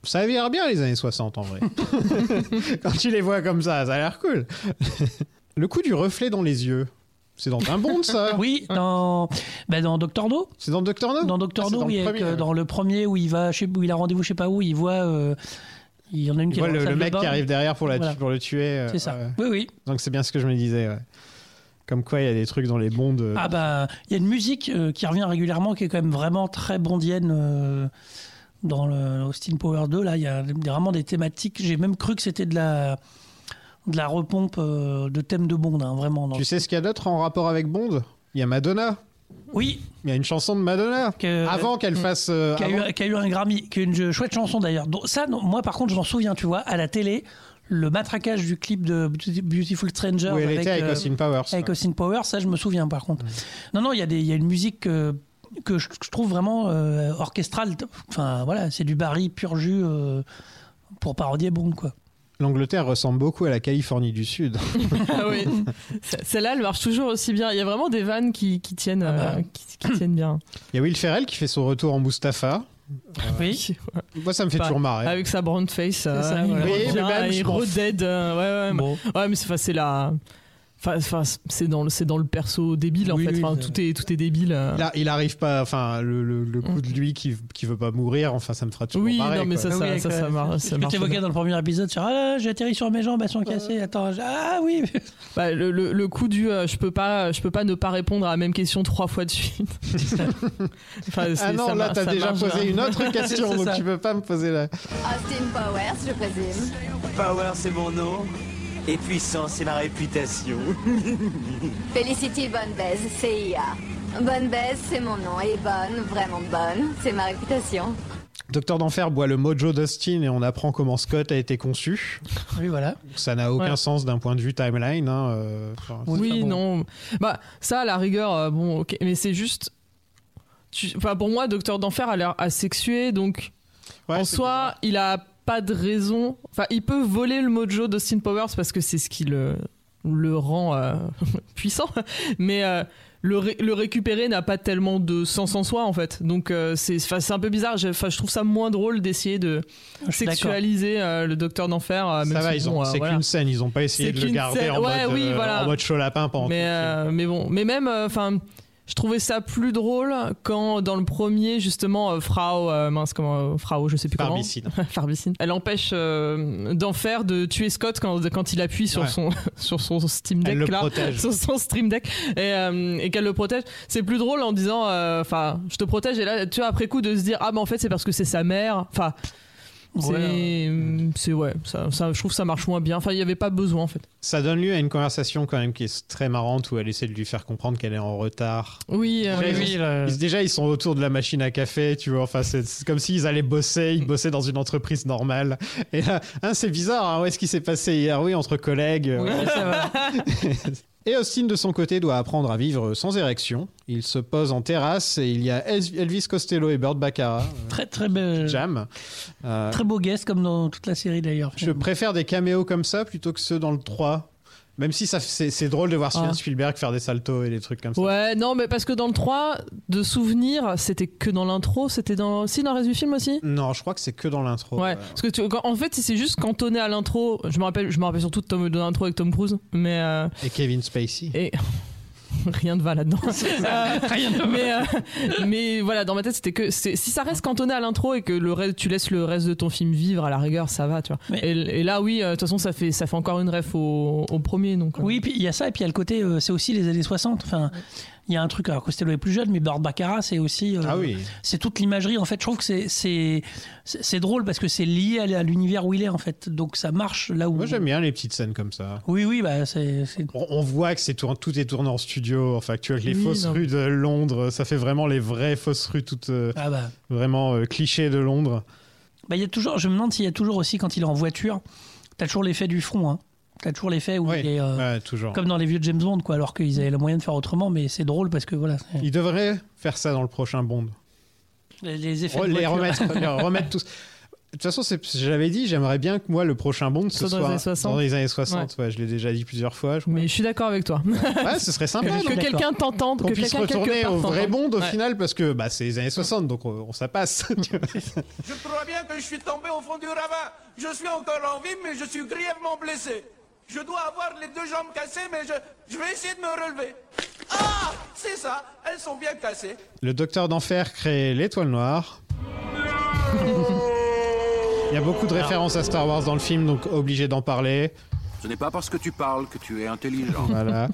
Ça avait l'air bien les années 60 en vrai. (laughs) Quand tu les vois comme ça, ça a l'air cool. (laughs) le coup du reflet dans les yeux, c'est dans un Bond ça Oui, dans, bah, dans Doctor No. C'est dans Doctor No Dans Doctor Ah, No, dans le oui, avec, premier, euh, dans le premier où il va, où il a rendez-vous, je sais pas où, il voit. euh, il y en a une qui est dans la le, le mec qui arrive derrière pour, la, Voilà. pour le tuer. euh, C'est ça. ouais. Oui, oui. Donc c'est bien ce que je me disais. ouais. Comme quoi, il y a des trucs dans les bonds. Ah bah, il y a une musique qui revient régulièrement qui est quand même vraiment très bondienne dans le Austin Power 2. Là, il y a vraiment des thématiques. J'ai même cru que c'était de la de la repompe euh, de thèmes de Bond, hein, vraiment. dans Tu sais ce qu'il y a d'autre en rapport avec Bond? Il y a Madonna. Oui. Il y a une chanson de Madonna. Que- avant qu'elle fasse. euh, qui, a eu, qui a eu un Grammy, qui est une chouette chanson d'ailleurs. Donc, ça, non, moi par contre, je m'en souviens, tu vois, à la télé, le matraquage du clip de Beautiful Stranger Où elle était avec Austin Powers. Avec Austin Powers, ça, je me souviens par contre. Non, non, il y, a des- il y a une musique euh, que je, que je trouve vraiment euh, orchestrale. Enfin, voilà, c'est du Barry pur jus euh, pour parodier Bond, quoi. L'Angleterre ressemble beaucoup à la Californie du Sud. (laughs) Ah oui. Celle-là, elle marche toujours aussi bien. Il y a vraiment des vannes qui, qui tiennent, Ah bah. euh, qui, qui tiennent bien. Il y a Will Ferrell qui fait son retour en Mustapha. Oui. Moi, ça me fait Pas- toujours marrer. Avec sa brown face, euh, ça, il voilà. Oui, revient, mais même, je il redead, euh, ouais, ouais, Bon. ouais, mais c'est enfin, c'est la. Enfin, c'est dans le c'est dans le perso débile en fait. oui, Enfin, c'est- tout est tout est débile. euh. Là, il arrive pas. Enfin, le, le- le coup de lui qui, qui veut pas mourir, enfin, ça me fera toujours Oui, marrer. non, mais quoi. ça, Ah oui, ça, ça, euh, ça marche. Ce Ça que marche tu évoquais bien. dans le premier épisode sur Ah, j'ai atterri sur mes jambes, elles sont cassées. Attends, ah oui. Bah, le, le, le coup du euh, je peux pas je peux pas ne pas répondre à la même question trois fois de suite. (laughs) Enfin, Ah non, ça là, t'as ça déjà marche posé une autre (laughs) question, donc ça. tu peux pas me poser la. Austin Powers, je présume. Power, c'est mon nom. Et puissance, c'est ma réputation. (laughs) Felicity Bonne Baise. Bonne Baise, c'est mon nom. Et bonne, vraiment bonne, c'est ma réputation. Docteur d'Enfer boit le mojo d'Austin et on apprend comment Scott a été conçu. Oui, voilà. Ça n'a aucun Ouais. sens d'un point de vue timeline. hein, euh, enfin, Oui, bon. non. Bah, ça, à la rigueur, euh, bon, ok. Mais c'est juste. tu- Enfin, pour moi, Docteur d'Enfer a l'air asexué, donc ouais, en c'est soi, il a pas de raison. Enfin, il peut voler le mojo d'Austin Powers parce que c'est ce qui le, le rend euh, (laughs) puissant. Mais euh, le, ré- le récupérer n'a pas tellement de sens en soi, en fait. Donc, euh, c'est un peu bizarre. Je, enfin, je trouve ça moins drôle d'essayer de sexualiser euh, le Docteur d'Enfer. Ça va, si, ils bon, ont, c'est voilà. qu'une scène, ils ont pas essayé de le garder scène, en, ouais, mode, oui, voilà. en mode chaud lapin pendant mais, tout mais bon, mais même, enfin, je trouvais ça plus drôle quand dans le premier justement euh, Frau, euh, mince comment, euh, Frau, je sais plus Farbicide. comment, Farbicide. (laughs) Elle empêche euh, d'enfer de tuer Scott quand, quand il appuie sur Ouais. son (laughs) sur son Steam Deck Elle le là, protège. sur son Stream Deck et, euh, et qu'elle le protège. C'est plus drôle en disant, euh, enfin, je te protège et là, tu vois, après coup de se dire ah mais en fait c'est parce que c'est sa mère. Enfin. C'est, Ouais. c'est ouais, ça, ça, je trouve que ça marche moins bien. Enfin, il n'y avait pas besoin en fait. Ça donne lieu à une conversation quand même qui est très marrante où elle essaie de lui faire comprendre qu'elle est en retard. Oui, euh, Déjà, Oui, ils, oui, ont- là. ils- déjà, ils sont autour de la machine à café, tu vois. Enfin, c'est comme s'ils allaient bosser, ils bossaient dans une entreprise normale. Et là, hein, c'est bizarre, hein, où est-ce qui s'est passé hier? Oui, entre collègues. euh, Ouais, ça va. (laughs) Et Austin, de son côté, doit apprendre à vivre sans érection. Il se pose en terrasse et il y a El- Elvis Costello et Burt Baccarat, euh, Très, très, belle- jam. Euh, très beau guest, comme dans toute la série d'ailleurs. je préfère des caméos comme ça plutôt que ceux dans le 3. Même si c'est drôle de voir Steven Ah. Spielberg faire des saltos et des trucs comme ça. Ouais, non, mais parce que dans le 3, de souvenir, c'était que dans l'intro, c'était dans. Si, dans le reste du film aussi? Non, je crois que c'est que dans l'intro. Ouais, Euh, parce que tu, quand- en fait, c'est juste cantonné à l'intro. Je me rappelle, je me rappelle surtout de, Tom, de l'intro avec Tom Cruise, mais euh, Et Kevin Spacey. et (laughs) (laughs) rien ne va là-dedans. (laughs) Euh, Rien ne va. mais euh, mais voilà, dans ma tête, c'était que si ça reste cantonné à l'intro et que le reste, tu laisses le reste de ton film vivre à la rigueur, ça va, tu vois. Mais- Et, et là, oui, euh, de toute façon, ça fait ça fait encore une ref au, au premier, donc. Oui, puis il y a ça, et puis il y a le côté, c'est aussi les années 60. Enfin, Il y a un truc, alors Costello est plus jeune, mais Burt Baccarat, c'est aussi. euh, Ah oui. C'est toute l'imagerie. En fait, je trouve que c'est c'est c'est c'est drôle parce que c'est lié à, l'univers où il est en fait. Donc ça marche là où. Moi j'aime bien les petites scènes comme ça. Oui, oui, bah c'est. c'est- On, on voit que c'est tout est tourné en studio. Enfin, tu vois, les Oui, fausses non. rues de Londres, ça fait vraiment les vraies fausses rues, toutes euh, Ah bah. vraiment euh, clichés de Londres. Bah, il y a toujours, je me demande s'il y a toujours aussi quand il est en voiture, t'as toujours l'effet du front. Hein. T'as toujours l'effet où Oui, il est euh, ouais, toujours. comme dans les vieux James Bond, quoi. Alors qu'ils avaient le moyen de faire autrement, mais c'est drôle parce que voilà, Ils devraient faire ça dans le prochain Bond. les, les effets. Re- de les remettre, les (laughs) remettre tous. De toute façon, c'est- j'avais dit, j'aimerais bien que moi, le prochain Bond, ce Soit dans les années 60. dans les années 60. Ouais. je l'ai déjà dit plusieurs fois. je crois. Mais je suis d'accord avec toi. Ouais, (laughs) ce serait sympa. que donc, quelqu'un t'entende, Qu'on que puisse quelqu'un retourner au vrai. Bond au Ouais. final parce que bah, c'est les années 60, donc on, on- ça passe. (laughs) Je crois bien que je suis tombé au fond du ravin. Je suis encore en vie, mais je suis grièvement blessé. Je dois avoir les deux jambes cassées, mais je, je vais essayer de me relever. Ah C'est ça, elles sont bien cassées. Le docteur d'enfer crée l'étoile noire. Il y a beaucoup de références à Star Wars dans le film, donc obligé d'en parler. Ce n'est pas parce que tu parles que tu es intelligent. (laughs) Voilà.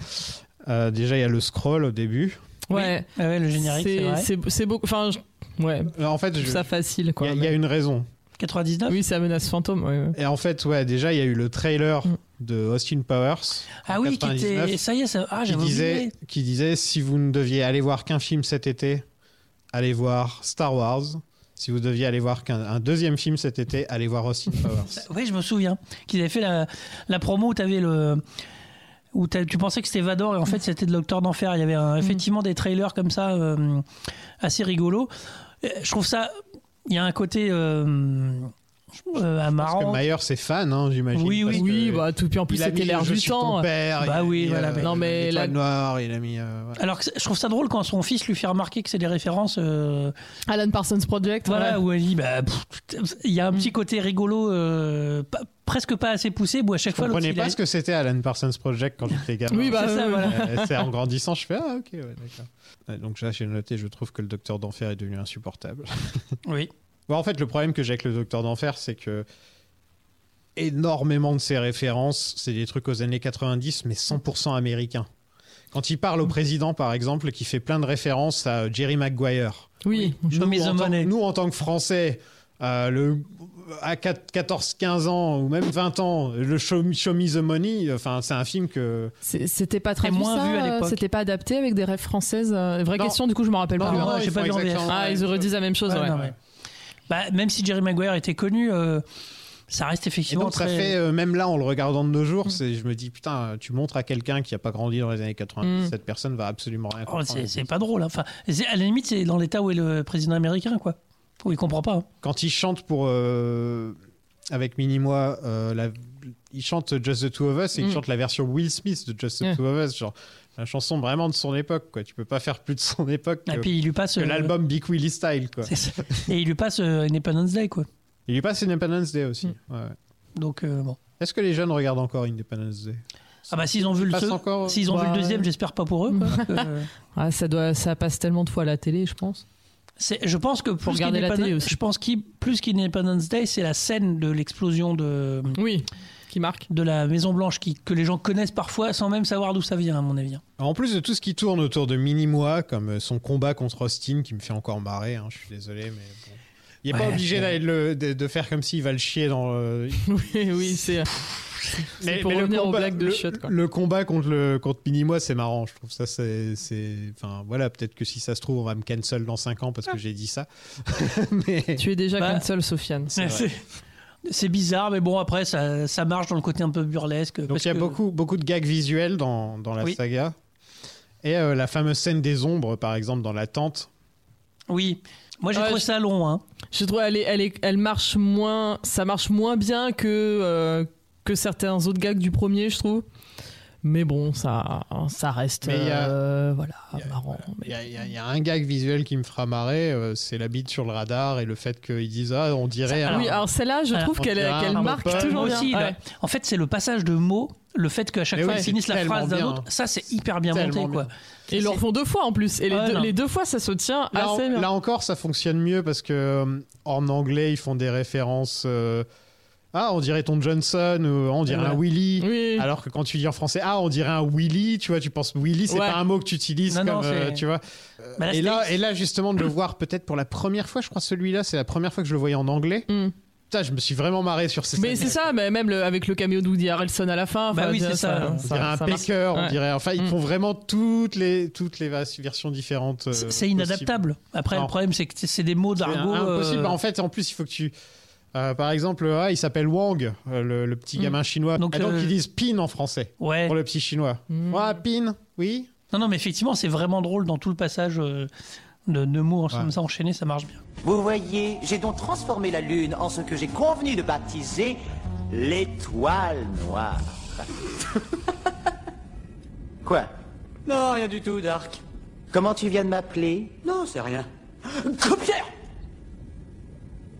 Euh, déjà, il y a le scroll au début. Ouais. Ah ouais, le générique, c'est vrai. C'est c'est beaucoup. Enfin, je- ouais. En fait, Je ça facile, quoi. il y, a- il y a une raison. 99 Oui, c'est la menace fantôme. ouais, ouais. Et en fait, ouais, déjà, il y a eu le trailer Mm. De Austin Powers. Ah oui, qui 99, était. Ça y est, ça. Ah, qui disait, oublié. qui disait si vous ne deviez aller voir qu'un film cet été, allez voir Star Wars. Si vous deviez aller voir qu'un un deuxième film cet été, allez voir Austin Powers. (laughs) Oui, je me souviens qu'ils avaient fait la, la promo où t'avais le. Où tu pensais que c'était Vador et en fait c'était le Docteur d'Enfer. Il y avait un- effectivement des trailers comme ça euh, assez rigolos. Euh, Je trouve ça. Il y a un côté euh, euh, Parce que Mayer, c'est fan, hein, j'imagine. Oui, oui. Oui, bah tout. Puis en plus, il a c'était mis l'air Je du temps. père, Bah il a oui, mis, voilà, euh, mais- Non, mais l'étoile la- noire, il a mis. euh, voilà. Alors que je trouve ça drôle quand son fils lui fait remarquer que c'est des références. euh, Alan Parsons Project. voilà, ouais. où elle dit bah, il y a un petit côté rigolo, euh, pas- presque pas assez poussé. Où à chaque Je fois, l'autre, comprenais il pas a- ce que c'était Alan Parsons Project quand j'étais gamin. Oui, bah, C'est ça, voilà. C'est en grandissant, je fais ah ok, ouais, d'accord. Donc là, j'ai noté, je trouve que le Docteur d'Enfer est devenu insupportable. Oui. Bon, en fait, le problème que j'ai avec le Docteur d'Enfer, c'est que énormément de ses références, c'est des trucs aux années 90, mais 100% américains. Quand il parle au président, par exemple, qui fait plein de références à Jerry Maguire. Oui. Show me Nous, the en tant, money. nous, en tant que Français, euh, le, à 14-15 ans ou même 20 ans, le Show, Me- Show Me the Money, enfin, c'est un film que. C'était pas traduit moins ça, vu à euh, l'époque. C'était pas adapté avec des rêves françaises. euh, Vraie Non. question, du coup, je me rappelle Non, plus. non, ils j'ai pas vu en Ah, ils redisent la même chose, Ouais, ouais. Bah, même si Jerry Maguire était connu, euh, ça reste Et effectivement donc ça fait, euh, même là, en le regardant de nos Mm. jours, je me dis, putain, tu montres à quelqu'un qui a pas grandi dans les années 90, Mm. cette personne va absolument rien Oh, comprendre. c'est c'est pas drôle. hein. Enfin, à la limite, c'est dans l'état où est le président américain, quoi. Où il comprend pas. hein. Quand il chante pour, euh, avec Mini-Moi, la- il chante Just the Two of Us et il Mm. chante la version Will Smith de Just the Yeah. Two of Us, genre la chanson vraiment de son époque, quoi. Tu peux pas faire plus de son époque Et que, puis il lui passe que euh, l'album Big Willie Style, quoi. Et il lui passe euh, Independence Day, quoi. Il lui passe Independence Day aussi. Mm. ouais. Donc euh, bon. Est-ce que les jeunes regardent encore Independence Day? Ah bah s'ils ont vu le se- encore s'ils ont vu le deuxième, j'espère pas pour eux. quoi, parce que, euh, (laughs) Ah, ça, doit, ça passe tellement de fois à la télé, je pense. c'est- je pense que plus regarder la télé aussi. je pense qu'il plus qu'Independence Day, c'est la scène de l'explosion de Oui, qui marque. de la Maison Blanche qui que les gens connaissent parfois sans même savoir d'où ça vient, à mon avis. En plus de tout ce qui tourne autour de Mini-Moi, comme euh, son combat contre Austin, qui me fait encore marrer, hein, je suis désolé, mais bon. Il n'est pas obligé le- de, de faire comme s'il va le chier dans (laughs) le... oui, oui, c'est. C'est pour le revenir combat- blagues de le, chiottes, quoi. le combat contre, le, contre Mini-Moi, c'est marrant. Je trouve ça, c'est. Enfin, voilà, peut-être que si ça se trouve, on va me cancel dans 5 ans parce que j'ai dit ça. (laughs) mais. Tu es déjà Bah, cancel, Sofiane. C'est. C'est bizarre, mais bon après ça, ça marche dans le côté un peu burlesque. Donc parce il y a que- beaucoup, beaucoup de gags visuels dans, dans la Oui. saga. Et euh, la fameuse scène des ombres, par exemple, dans la tente. Oui, moi j'ai Ouais, trouvé ça long. Hein. Je trouve elle, est, elle, est, elle marche moins, ça marche moins bien que euh, que certains autres gags du premier, je trouve. Mais bon, ça, ça reste, Mais il y a- euh, voilà, il y a- marrant. Il y, a- y y un gag visuel qui me fera marrer, euh, c'est la bite sur le radar et le fait qu'ils disent Ah, on dirait. Un- oui, alors celle-là, je alors, trouve qu'elle marque toujours bien. aussi. Ouais. En fait, c'est le passage de mots, le fait qu'à chaque Mais fois ouais, ils finissent la phrase d'un autre, ça c'est hyper bien monté quoi. Et ils le refont deux fois en plus. Et les, deux, non. les deux fois, ça se tient Là, assez en- bien. là encore, ça fonctionne mieux parce que euh, en anglais, ils font des références euh, ah, on dirait ton Johnson ou on dirait un Willy. Oui. Alors que quand tu dis en français, ah, on dirait un Willy, tu vois, tu penses Willy, c'est Ouais. pas un mot que tu utilises Non, comme, non, euh, tu vois. Bah, là, et, là, et là, justement, de le voir peut-être pour la première fois, je crois celui-là, c'est la première fois que je le voyais en anglais. Mm. Putain, je me suis vraiment marré sur ces Mais c'est ça, mais même le- avec le cameo d'Woody Harrelson à la fin. Bah oui, c'est ça. On dirait un ça marche. Pecker, on Ouais. dirait. Enfin, ils Mm. font vraiment toutes les, toutes les versions différentes. euh, C'est- inadaptable. Après, Non. le problème, c'est que c'est des mots d'argot. impossible. euh, En fait, en plus, il faut que tu. Euh, par exemple, ah, il s'appelle Wang, euh, le, le petit Mm. gamin chinois. Donc, Ah, donc euh, ils disent Pin en français Ouais. pour le petit chinois. Mm. Ouais, Pin, oui. Non, non, mais effectivement, c'est vraiment drôle dans tout le passage euh, de, de mots Ouais. comme ça enchaînés, ça marche bien. Vous voyez, j'ai donc transformé la Lune en ce que j'ai convenu de baptiser l'étoile noire. (laughs) Quoi? Non, rien du tout, Dark. Comment tu viens de m'appeler? Non, c'est rien. Copière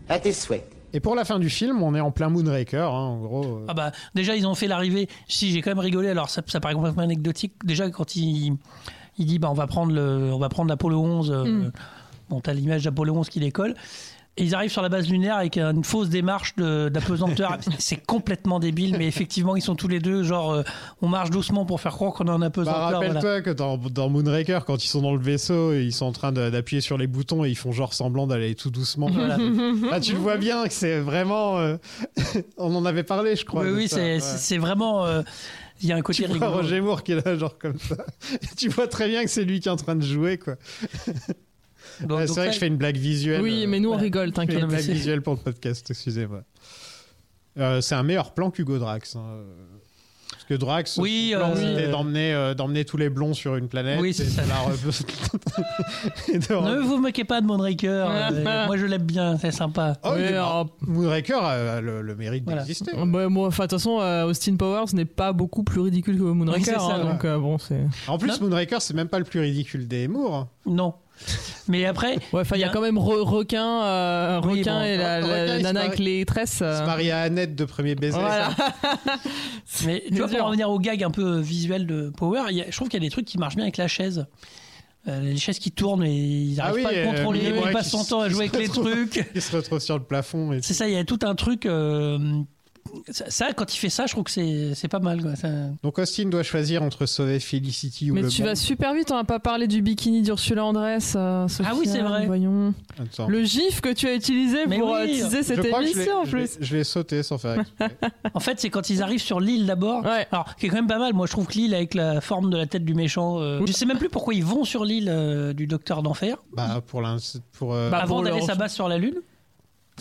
À tes souhaits. Et pour la fin du film, on est en plein Moonraker, hein, en gros. euh. Ah bah, déjà, ils ont fait l'arrivée. Si, j'ai quand même rigolé. Alors, ça, ça paraît complètement anecdotique. Déjà, quand il, il dit, bah, on va prendre le, on va prendre l'Apollo 11. euh, Mm. Bon, t'as l'image d'Apollo 11 qui décolle. Et ils arrivent sur la base lunaire avec une fausse démarche d'apesanteur. (laughs) c'est complètement débile, mais effectivement, ils sont tous les deux, genre, euh, on marche doucement pour faire croire qu'on est en Bah, apesanteur. voilà. rappelle-toi que dans, dans Moonraker, quand ils sont dans le vaisseau, ils sont en train d'appuyer sur les boutons et ils font genre semblant d'aller tout doucement. Voilà. (laughs) Ah, tu le vois bien que c'est vraiment. euh, (laughs) on en avait parlé, je crois. Oui, oui, c'est ouais. c'est vraiment. euh, Il y a un côté Tu vois rigolo. Roger Moore qui est là, genre comme ça. Et tu vois très bien que c'est lui qui est en train de jouer, quoi. Donc- donc c'est vrai que je fais une blague visuelle. Oui, mais nous on rigole, Je fais t'inquiète. une blague c'est- visuelle pour le podcast, excusez-moi. Euh, c'est un meilleur plan qu'Hugo Drax. hein. Parce que Drax, Oui, plan, euh, c'était d'emmener, euh, d'emmener tous les blonds sur une planète. Oui, c'est ça. la (laughs) (laughs) Ne vous moquez pas de Moonraker. euh, (laughs) moi, je l'aime bien, c'est sympa. Oh, est- alors- Moonraker a le, le mérite Voilà. d'exister. Bah, moi, enfin, de toute façon, Austin Powers n'est pas beaucoup plus ridicule que Moonraker. Oui, hein, ouais. donc, euh, bon, c'est. En plus, Non. Moonraker, c'est même pas le plus ridicule des Moore. Non. (laughs) Mais après, Ouais, enfin, il y a quand même re- requin, euh, Oui, requin bon. et la, Requin, nana avec les tresses. Il euh, se marie à Annette de premier baiser. Voilà. (laughs) mais tu vois, pour revenir au gag un peu visuel de Power, il y a- je trouve qu'il y a des trucs qui marchent bien avec la chaise. Euh, les chaises qui tournent et ils Ah n'arrivent oui, pas à le euh, contrôler, mais ouais, ils passent son temps à jouer avec les trucs. (laughs) Il se retrouve sur le plafond. Et... C'est ça, il y a tout un truc. Ça, ça, quand il fait ça, je trouve que c'est pas mal. Quoi. Ça- Donc Austin doit choisir entre sauver Felicity ou Mais le tu monde. vas super vite, on n'a pas parlé du bikini d'Ursula Andress. euh, Ah oui, c'est vrai. Voyons. Attends. Le gif que tu as utilisé Mais pour oui. euh, teaser Je cette émission en plus. Je l'ai sauté sans faire (laughs) exprès. En fait, c'est quand ils arrivent sur l'île d'abord. Ouais. Alors, qui est quand même pas mal. Moi, je trouve que l'île avec la forme de la tête du méchant. euh, Je sais même plus pourquoi ils vont sur l'île euh, du docteur d'enfer. bah, pour l'in- pour, euh, Bah, avant d'aller leur- s'abattre sur la lune.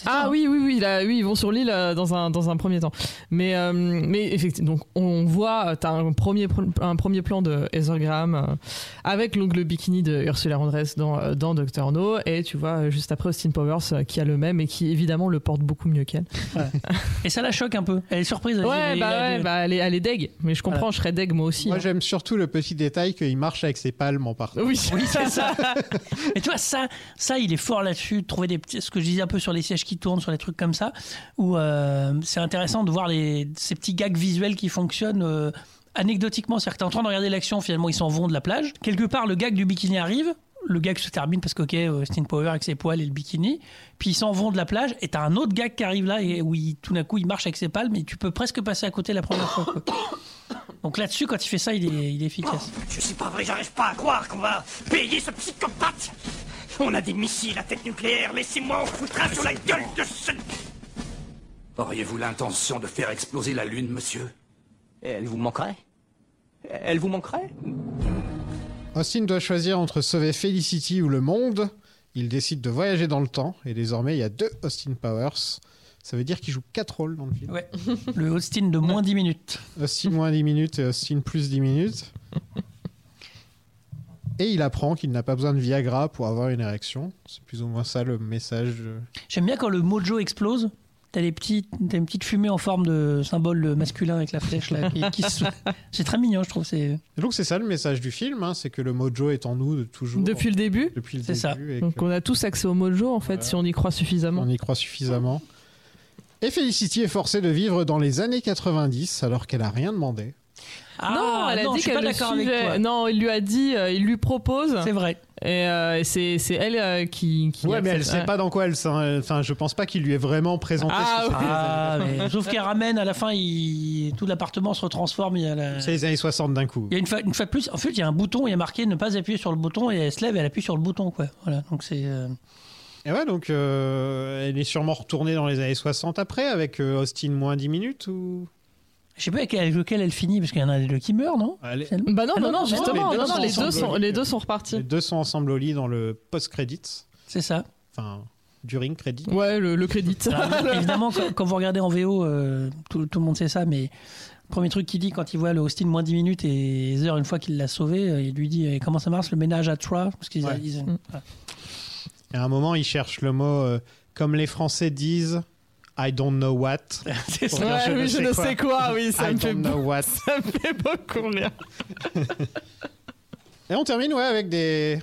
Ah hein oui, oui, oui, là, oui, ils vont sur l'île euh, dans un, dans un premier temps. Mais, euh, mais effectivement, donc on voit, tu as un premier, pr- un premier plan de Heather Graham euh, avec donc, le bikini de Ursula Andress dans, euh, dans Doctor No, et tu vois euh, juste après Austin Powers euh, qui a le même et qui évidemment le porte beaucoup mieux qu'elle. (laughs) Et ça la choque un peu. Elle est surprise. elle Ouais, bah, a ouais, des- bah elle, est, elle est deg, mais je comprends, Voilà. je serais deg moi aussi. Moi, hein. j'aime surtout le petit détail qu'il marche avec ses palmes en partant. Oui, Oui, c'est ça. (laughs) Mais tu vois, ça, ça, il est fort là-dessus. de Trouver des petits, ce que je disais un peu sur les sièges qui tournent, sur les trucs comme ça, où euh, c'est intéressant de voir les, ces petits gags visuels qui fonctionnent. euh, anecdotiquement, c'est-à-dire que t'es en train de regarder l'action, finalement ils s'en vont de la plage. Quelque part, le gag du bikini arrive, le gag se termine parce que, ok, euh, Austin Power avec ses poils et le bikini, puis ils s'en vont de la plage, et t'as un autre gag qui arrive là, et où tout d'un coup il marche avec ses palmes, et tu peux presque passer à côté la première fois. Donc là-dessus, quand il fait ça, il est, il efficace. Je sais pas vrai, j'arrive pas à croire qu'on va payer ce psychopathe. On a des missiles à tête nucléaire, laissez-moi en foutre un sur la gueule de ce... Auriez-vous l'intention de faire exploser la Lune, monsieur Elle vous manquerait Elle vous manquerait Austin doit choisir entre sauver Felicity ou le monde. Il décide de voyager dans le temps et désormais il y a deux Austin Powers. Ça veut dire qu'il joue quatre rôles dans le film. Ouais. Le Austin de moins 10 minutes. Austin moins 10 minutes et Austin plus 10 minutes. Et il apprend qu'il n'a pas besoin de Viagra pour avoir une érection. C'est plus ou moins ça le message. de- J'aime bien quand le mojo explose. T'as les petits, t'as une petite fumée en forme de symbole masculin avec la flèche là. Qui, qui se- (laughs) C'est très mignon, je trouve. C'est Et donc c'est ça le message du film, hein, c'est que le mojo est en nous de toujours. Depuis le début Depuis le C'est ça. début. et Donc que on a tous accès au mojo en fait, si on y croit suffisamment. on y croit suffisamment. Et Felicity est forcée de vivre dans les années 90 alors qu'elle a rien demandé. Non, elle a Ah, non, dit qu'elle le d'accord avec suivait. toi. Non, il lui a dit, euh, il lui propose. C'est vrai. Et, euh, c'est c'est elle euh, qui, qui. Ouais, mais elle sait pas dans quoi elle s'en- Enfin, je pense pas qu'il lui ait vraiment présenté Ah, ce que c'était. Ah, mais- sauf qu'elle ramène à la fin, il... tout l'appartement se retransforme. Il y a la- C'est les années 60 d'un coup. Il y a une fois, une fois de plus, en fait, il y a un bouton, il y a marqué ne pas appuyer sur le bouton et elle se lève et elle appuie sur le bouton, quoi. Voilà, donc c'est. euh, Et ouais, donc euh, elle est sûrement retournée dans les années 60 après, avec Austin moins 10 minutes ou? Je sais pas avec avec lequel elle finit, parce qu'il y en a deux qui meurent, non Bah non, Ah non, non, justement, les deux non, non, sont les deux ensemble sont, les deux sont repartis. Les deux sont ensemble au lit dans le post-credits. C'est ça. Enfin, during credit. Ouais, le, le crédit. Alors, (laughs) évidemment, quand, quand vous regardez en VO, euh, tout, tout le monde sait ça, mais le premier truc qu'il dit quand il voit le Austin moins 10 minutes et Heather, une fois qu'il l'a sauvé, euh, il lui dit eh, comment ça marche le ménage à trois Parce qu'ils Ouais. ils- Mm. Et à un moment, il cherche le mot, euh, comme les Français disent, I don't know what. (laughs) C'est ça. Ouais, oui, je ne sais quoi, oui, ça I me fait don't know what. (laughs) Ça me fait beaucoup rire. (laughs) Et on termine ouais, avec des,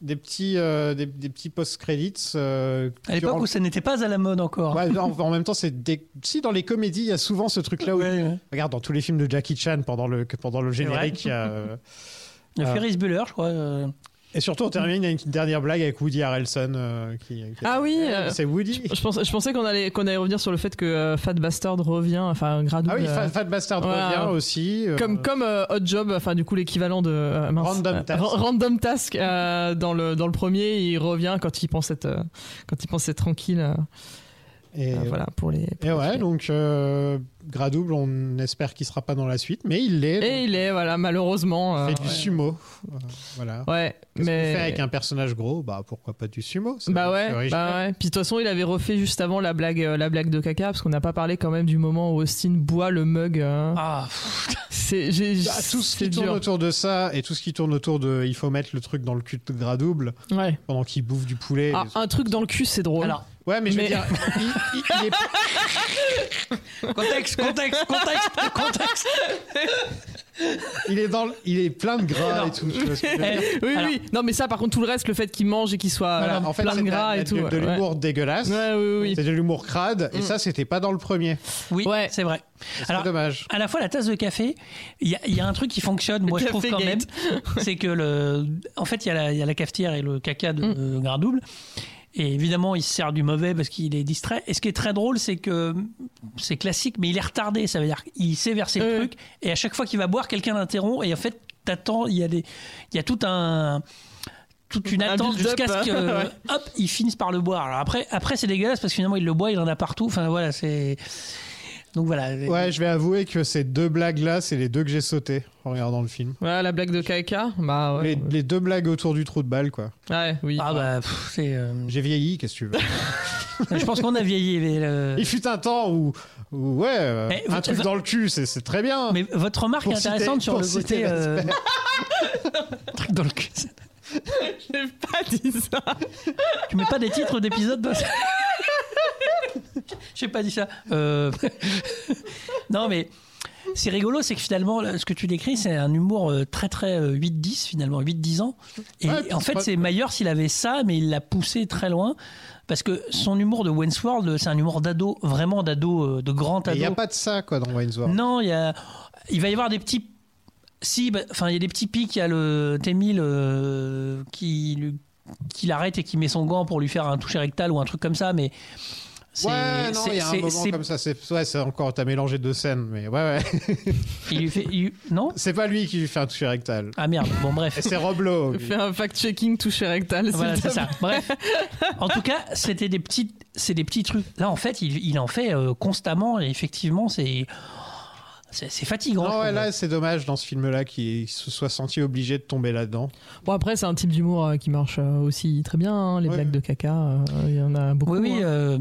des petits, euh, des, des petits post-credits. euh, À l'époque durant- où ça n'était pas à la mode encore. Ouais, en, en même temps, c'est des... si dans les comédies, il y a souvent ce truc-là où. Ouais, ouais. Regarde, dans tous les films de Jackie Chan, pendant le, pendant le générique, il y a. euh, Il y a Ah. Ferris Bueller, je crois. Et surtout, on termine avec une dernière blague avec Woody Harrelson. euh, qui, qui- Ah oui, euh, C'est Woody. je pensais, je pensais qu'on allait, qu'on allait revenir sur le fait que euh, Fat Bastard revient, enfin Gradouille. Ah oui, euh, Fat, Fat Bastard revient aussi. Comme, comme Hot Job, enfin du coup l'équivalent de mince, Random Task. Ra- Random Task dans le dans le premier, il revient quand il pense être quand il pense être tranquille. Et, euh, voilà pour les. pour et les ouais, filles. donc euh, Gradouble, on espère qu'il sera pas dans la suite, mais il l'est. donc Et il est voilà malheureusement. il euh, fait du sumo. Euh, voilà. ouais, mais. fait avec un personnage gros? Bah pourquoi pas du sumo? Bah ouais, bah ouais. Puis de toute façon, il avait refait juste avant la blague, euh, la blague de caca, parce qu'on n'a pas parlé quand même du moment où Austin boit le mug. hein. Ah, (laughs) C'est, j'ai, Ah, tout ce qui tourne dur. autour de ça et tout ce qui tourne autour de il faut mettre le truc dans le cul de Gradouble Ouais. pendant qu'il bouffe du poulet. Ah, un truc dans le cul, c'est drôle. Alors, ouais, mais je veux mais- dire, il, il- il est, (laughs) contexte, contexte, contexte, contexte. il est dans, le- il est plein de gras Alors, et tout. ce que Eh, oui, alors, oui. Non, mais ça, par contre, tout le reste, le fait qu'il mange et qu'il soit Voilà, en fait, plein de de, la- gras de- et tout. de ouais. l'humour dégueulasse. Ouais, oui, oui. C'est de l'humour crade et Mm. ça, c'était pas dans le premier. Oui, Ouais. c'est vrai. C'est Alors, dommage. à la fois la tasse de café, il y, a- il y a un truc qui fonctionne, moi je trouve quand même, c'est que le, en fait il y, a la- il y a la cafetière et le caca de Mm. euh, Gradouble. Et évidemment, il se sert du mauvais parce qu'il est distrait. Et ce qui est très drôle, c'est que c'est classique, mais il est retardé. Ça veut dire qu'il sait verser le truc. Et à chaque fois qu'il va boire, quelqu'un l'interrompt. Et en fait, t'attends. Il y a des, il y a tout un, toute une Un attente jusqu'à ce que, (laughs) ouais. hop, ils finissent par le boire. Alors après, après c'est dégueulasse parce que finalement, il le boit, il en a partout. Enfin voilà, c'est. Donc voilà. Ouais, je vais avouer que ces deux blagues-là, c'est les deux que j'ai sauté en regardant le film. Voilà, la blague de caca. Bah ouais. Les, les deux blagues autour du trou de balle, quoi. Ouais, oui. Ah bah, c'est. euh, J'ai vieilli, qu'est-ce que tu veux? (laughs) Je pense qu'on a vieilli. Mais, le- Il fut un temps où, où, ouais, euh, Mais un truc dans le cul, c'est c'est très bien. mais votre remarque Pour est intéressante citer- sur le côté. euh, (laughs) truc dans le cul. (laughs) J'ai pas dit ça. Tu mets pas des titres d'épisodes dans ça (laughs) J'ai pas dit ça. Euh, (laughs) non, mais c'est rigolo, c'est que finalement, ce que tu décris, c'est un humour euh, très très euh, 8-10 finalement, 8-10 ans. Et Ouais, en fait, c'est Mayer s'il avait ça, mais il l'a poussé très loin. Parce que son humour de Wayne's c'est un humour d'ado, vraiment d'ado, euh, de grand Il ado. n'y a pas de ça, quoi, dans Wayne's. Non, il y a, il va y avoir des petits. Si, bah, enfin, il y a des petits pics. Il y a le T1000 euh, qui, lui- qui l'arrête et qui met son gant pour lui faire un toucher rectal ou un truc comme ça, mais. c'est- Ouais, non, il y a un moment comme ça. C'est ouais, c'est encore, t'as mélangé deux scènes, mais ouais, ouais. (laughs) Il lui fait. il- Non? C'est pas lui qui lui fait un toucher rectal. Ah merde, bon, bref. C'est Rob Lowe. Fais un fact-checking touché rectal. Voilà, c'est ça. Bref. En tout cas, c'était des petits, c'est des petits trucs. Là, en fait, il, il en fait euh, constamment et effectivement, c'est, c'est, c'est fatigant. Non, ouais, là, c'est dommage dans ce film-là qu'il se soit senti obligé de tomber là-dedans. Bon, après, c'est un type d'humour euh, qui marche euh, aussi très bien. hein, Les Ouais. blagues de caca, euh, il y en a beaucoup. Oui, oui. hein. euh,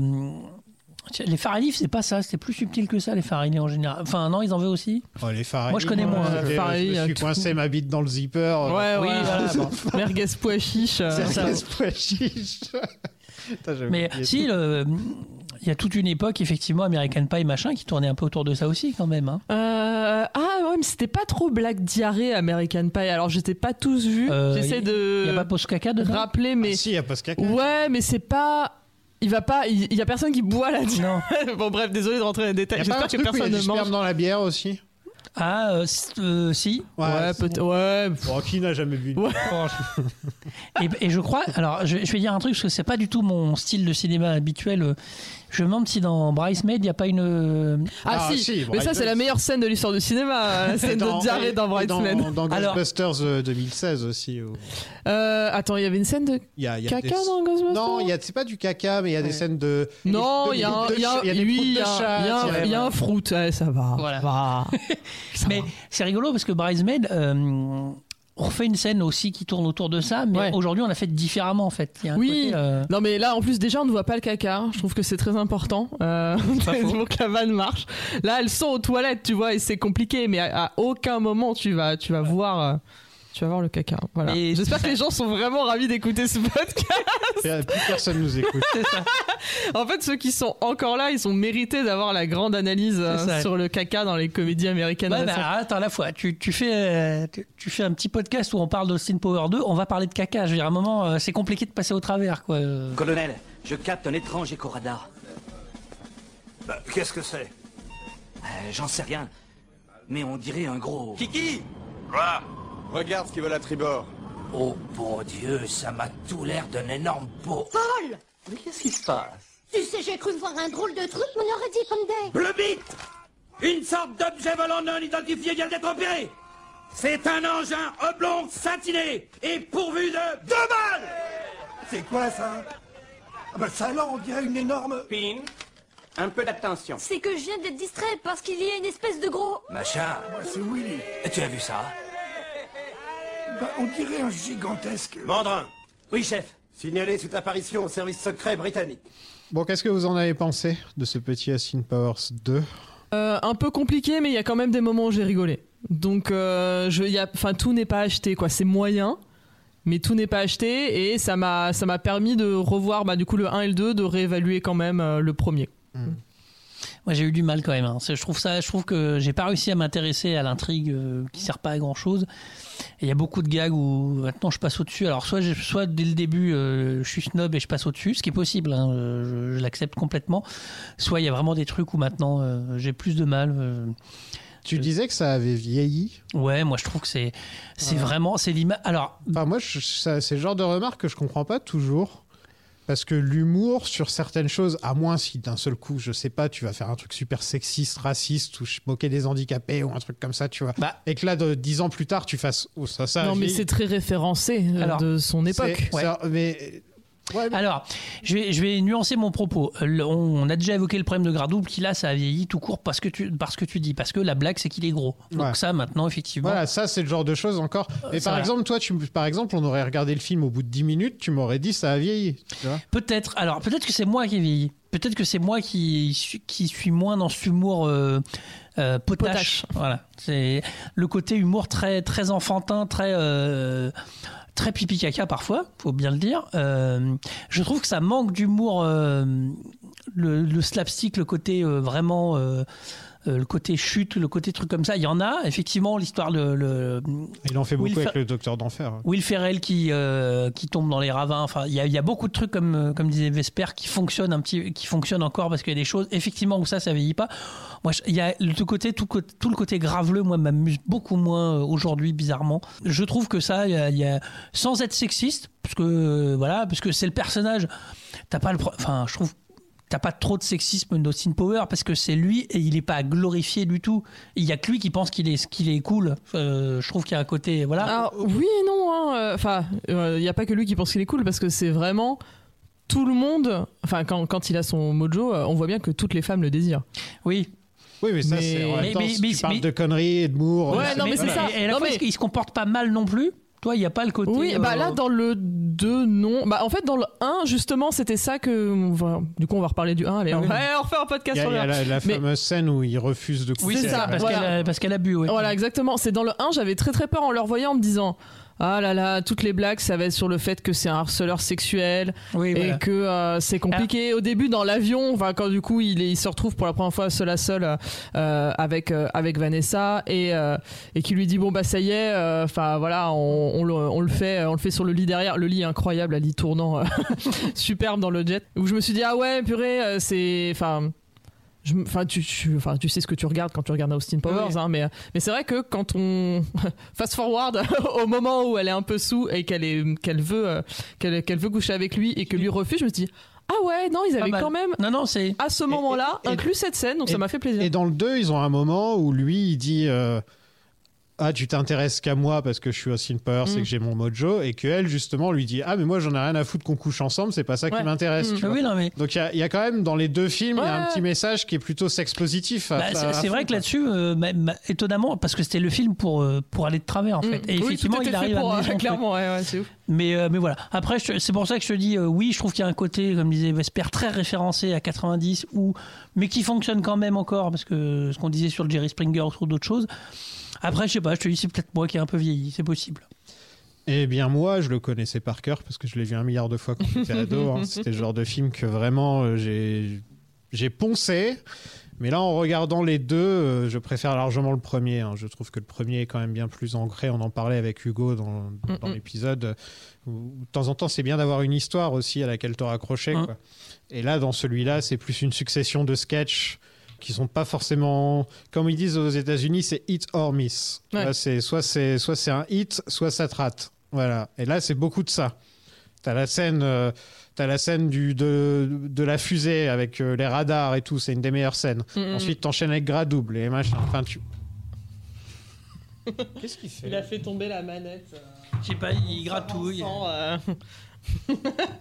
les Faralif, c'est pas ça. C'était plus subtil que ça, les Faralif en général. Enfin, non, ils en veulent aussi. Oh, les Farrelly, Moi, je connais moins. Je me suis tout. coincé ma bite dans le zipper. Ouais, Oui, voilà, bon. (laughs) Merguez pois chiche. euh, C'est ça. pois chiche. (laughs) Putain, j'avais Mais si, le- y a toute une époque, effectivement, American Pie, machin, qui tournait un peu autour de ça aussi, quand même. hein. Euh, ah ouais, mais c'était pas trop blague diarrhée American Pie. Alors j'étais pas tous vus. Euh, J'essaie Il de n'y a pas post caca dedans rappeler, mais Ah, si, il y a pas ce caca. ouais, mais c'est pas. Il va pas. Il il y a personne qui boit là. Non. (laughs) bon bref, désolé de rentrer dans les Il détails. J'espère que il personne ne mange. dans la bière aussi Ah, euh, euh, si. Ouais, peut-être. Ouais. Bon, qui n'a jamais vu une Et, et je crois, alors je, je vais dire un truc parce que c'est pas du tout mon style de cinéma habituel. Euh, Je me demande si dans Bridesmaid il n'y a pas une. euh, Ah, si, mais ça c'est la meilleure scène de l'histoire du cinéma, la scène Dans- de diarrhée dans Bridesmaid. Dans, dans Ghostbusters euh, 2016 aussi. où- euh, attends, il y avait une scène de Il y a, y a caca des- dans Ghostbusters Non, il y a- c'est pas du caca, mais il y a des scènes de. Non, il y a il y a un- fruit, ouais, ça va. Voilà. va. Mais c'est rigolo parce que Bridesmaid, euh, on refait une scène aussi qui tourne autour de ça, mais aujourd'hui on l'a fait différemment en fait. Il y a un Oui, côté, euh, non mais là en plus déjà on ne voit pas le caca, je trouve que c'est très important. Euh, pour (laughs) que la vanne marche. Là elles sont aux toilettes tu vois et c'est compliqué mais à, à aucun moment tu vas, tu vas voir... euh, tu vas voir le caca. Voilà. J'espère que les gens sont vraiment ravis d'écouter ce podcast. Plus personne nous écoute. en fait, ceux qui sont encore là, ils ont mérité d'avoir la grande analyse euh, sur le caca dans les comédies américaines. Bah, attends, la fois, tu, tu fais, euh, tu, tu fais un petit podcast où on parle d'Austin Power 2, on va parler de caca. Je veux dire, à un moment, euh, c'est compliqué de passer au travers, quoi. Colonel, je capte un étrange écho radar. Bah, Qu'est-ce que c'est? Euh, J'en sais rien. Mais on dirait un gros. Kiki Quoi? Regarde ce qu'ils veulent à tribord. Oh bon Dieu, ça m'a tout l'air d'un énorme pot. Paul Mais qu'est-ce qui se passe Tu sais, j'ai cru voir un drôle de truc, on aurait dit comme des... Bleu bite Une sorte d'objet volant non identifié vient d'être opéré C'est un engin oblong scintiné et pourvu de deux balles C'est quoi ça? Ah bah ça là, on dirait une énorme... Pin, un peu d'attention. C'est que je viens d'être distraite parce qu'il y a une espèce de gros... Machin, Moi, c'est Willy. tu as vu ça? Bah, on dirait un gigantesque... Mandrin Oui, chef. Signalé toute apparition au service secret britannique. Bon, qu'est-ce que vous en avez pensé de ce petit Austin Powers 2 Euh, un peu compliqué, mais il y a quand même des moments où j'ai rigolé. Donc, euh, je, il y a, enfin, tout n'est pas acheté, quoi. C'est moyen, mais tout n'est pas acheté, et ça m'a, ça m'a permis de revoir, bah, du coup, le 1 et le 2, de réévaluer quand même euh, le premier. Moi, j'ai eu du mal quand même. hein. Je trouve ça, je trouve que j'ai pas réussi à m'intéresser à l'intrigue euh, qui sert pas à grand chose. Il y a beaucoup de gags où maintenant je passe au-dessus. Alors, soit, soit dès le début, euh, je suis snob et je passe au-dessus, ce qui est possible, hein, euh, je, je l'accepte complètement. Soit il y a vraiment des trucs où maintenant euh, j'ai plus de mal. Tu disais que ça avait vieilli? Ouais, moi je trouve que c'est c'est Ouais. vraiment c'est l'image. Alors, Enfin, moi, je- c'est le genre de remarque que je comprends pas toujours. Parce que l'humour sur certaines choses, à moins si d'un seul coup, je sais pas, tu vas faire un truc super sexiste, raciste, ou moquer des handicapés, ou un truc comme ça, tu vois. et que là, de, dix ans plus tard, tu fasses. Oh, ça, ça non, mais c'est très référencé euh, Alors, de son époque. Mais Alors, je vais, je vais nuancer mon propos. Euh, le- On a déjà évoqué le problème de Gradouble qui là, ça a vieilli tout court parce que tu, parce que tu dis, parce que la blague c'est qu'il est gros. Donc Ouais. ça, maintenant, effectivement. Voilà, ça, c'est le genre de choses encore. Mais ça par va. exemple, toi, tu, par exemple, on aurait regardé le film au bout de 10 minutes, tu m'aurais dit ça a vieilli. Peut-être. Alors, peut-être que c'est moi qui ai vieilli. Peut-être que c'est moi qui, suis- qui suis moins dans cet humour euh, euh, potache. Potache. Voilà. C'est le côté humour très, très enfantin, très. euh, Très pipi caca parfois, faut bien le dire. Euh, je trouve que ça manque d'humour, le, le slapstick, le côté vraiment, euh, le côté chute, le côté truc comme ça. Il y en a effectivement l'histoire de le, Il en fait beaucoup Will avec Fer- le Docteur d'Enfer. Will Ferrell qui euh, qui tombe dans les ravins. Enfin, il y y a beaucoup de trucs comme euh, comme disait Vesper qui fonctionnent un petit, qui fonctionnent encore parce qu'il y a des choses effectivement où ça ça vieillit pas. Moi, il y a le tout côté tout, le côté graveleux. Moi, m'amuse beaucoup moins aujourd'hui bizarrement. Je trouve que ça, y a, y a- sans être sexiste, parce que voilà, parce que c'est le personnage. T'as pas le, enfin, je trouve. T'as pas trop de sexisme d'Austin Power parce que c'est lui et il est pas glorifié du tout. Il y a que lui qui pense qu'il est qu'il est cool. Euh, je trouve qu'il y a un côté voilà. Alors, oui et non. hein, euh, Enfin, il n'y a pas que lui qui pense qu'il est cool parce que c'est vraiment tout le monde. Enfin, quand, quand il a son mojo, euh, on voit bien que toutes les femmes le désirent. Oui. Oui, mais ça, Mais- c'est. En même Mais- temps, mais- si mais- tu parles mais- de conneries et de mours. Ouais, non, mais c'est ça. Et à la Non, fois, mais- il se comporte pas mal non plus. Toi, il n'y a pas le côté. Oui, bah euh, là, dans le 2, non. Bah, en fait, dans le 1, justement, c'était ça que. Du coup, on va reparler du 1. Allez, on, Oui. va... on refait un podcast y a, sur il y a le 1. la, la Mais- fameuse scène où il refuse de Oui, coucher. c'est ça, parce voilà. qu'elle a, parce qu'elle a bu. ouais. Voilà, exactement. C'est dans le 1, j'avais très très peur en le revoyant en me disant Ah là là, toutes les blagues, ça va être sur le fait que c'est un harceleur sexuel Oui, et voilà. que euh, c'est compliqué. Au début, dans l'avion, enfin, quand du coup il, il se retrouve pour la première fois seul à seul euh, avec, euh, avec Vanessa et, euh, et qui lui dit Bon, bah ça y est, euh, enfin voilà, on, on le, on le fait, on le fait sur le lit derrière. Le lit incroyable, un lit tournant, euh, (laughs) superbe dans le jet. Où je me suis dit Ah ouais, purée, euh, c'est. Enfin. Enfin, tu, tu- enfin, tu sais ce que tu regardes quand tu regardes Austin Powers, Oui. hein, mais, mais c'est vrai que quand on (laughs) fast forward (laughs) au moment où elle est un peu sous et qu'elle est, qu'elle veut, euh, qu'elle, veut coucher avec lui et que lui refuse, je me dis ah ouais, non, ils avaient quand même Non, non, c'est. à ce moment-là inclus cette scène, donc et- ça m'a fait plaisir. Et dans le 2, ils ont un moment où lui, il dit euh, Ah, tu t'intéresses qu'à moi parce que je suis Austin Powers Mm. et que j'ai mon mojo. Et que elle, justement, lui dit Ah, mais moi, j'en ai rien à foutre qu'on couche ensemble, c'est pas ça Ouais. qui m'intéresse. Mm. oui, mais. Donc il y a, il y a quand même dans les deux films, il y a un petit message qui est plutôt sex positif. Bah, c'est c'est vrai que là-dessus, euh, ma- ma- étonnamment, parce que c'était le film pour, euh, pour aller de travers en fait. Mm. Et Oui, effectivement, il fait arrive pour, à euh, clairement, ouais, ouais, c'est ouf. Mais, euh, mais voilà. Après, c'est pour ça que je te dis, euh, oui, je trouve qu'il y a un côté, comme disait Vesper, très référencé à 90, ou, mais qui fonctionne quand même encore, parce que ce qu'on disait sur le Jerry Springer ou sur d'autres choses. Après, je sais pas, je te dis, c'est peut-être moi qui ai un peu vieilli, c'est possible. Eh bien, moi, je le connaissais par cœur parce que je l'ai vu un milliard de fois quand j'étais ado. hein. (laughs) C'était le genre de film que vraiment euh, j'ai j'ai poncé. Mais là, en regardant les deux, euh, je préfère largement le premier. hein. Je trouve que le premier est quand même bien plus ancré. On en parlait avec Hugo dans, l'épisode. où, De temps en temps, c'est bien d'avoir une histoire aussi à laquelle te raccrocher. Mm. quoi. Et là, dans celui-là, c'est plus une succession de sketchs qui sont pas forcément comme ils disent aux États-Unis c'est hit or miss Ouais. C'est soit c'est soit c'est un hit soit ça te rate voilà et là c'est beaucoup de ça t'as la scène euh, t'as la scène du de, de la fusée avec euh, les radars et tout c'est une des meilleures scènes Mhm. ensuite t'enchaînes avec Gras double et machin enfin tu (laughs) qu'est-ce qu'il fait Il a fait tomber la manette. Je sais pas, il gratouille. Euh,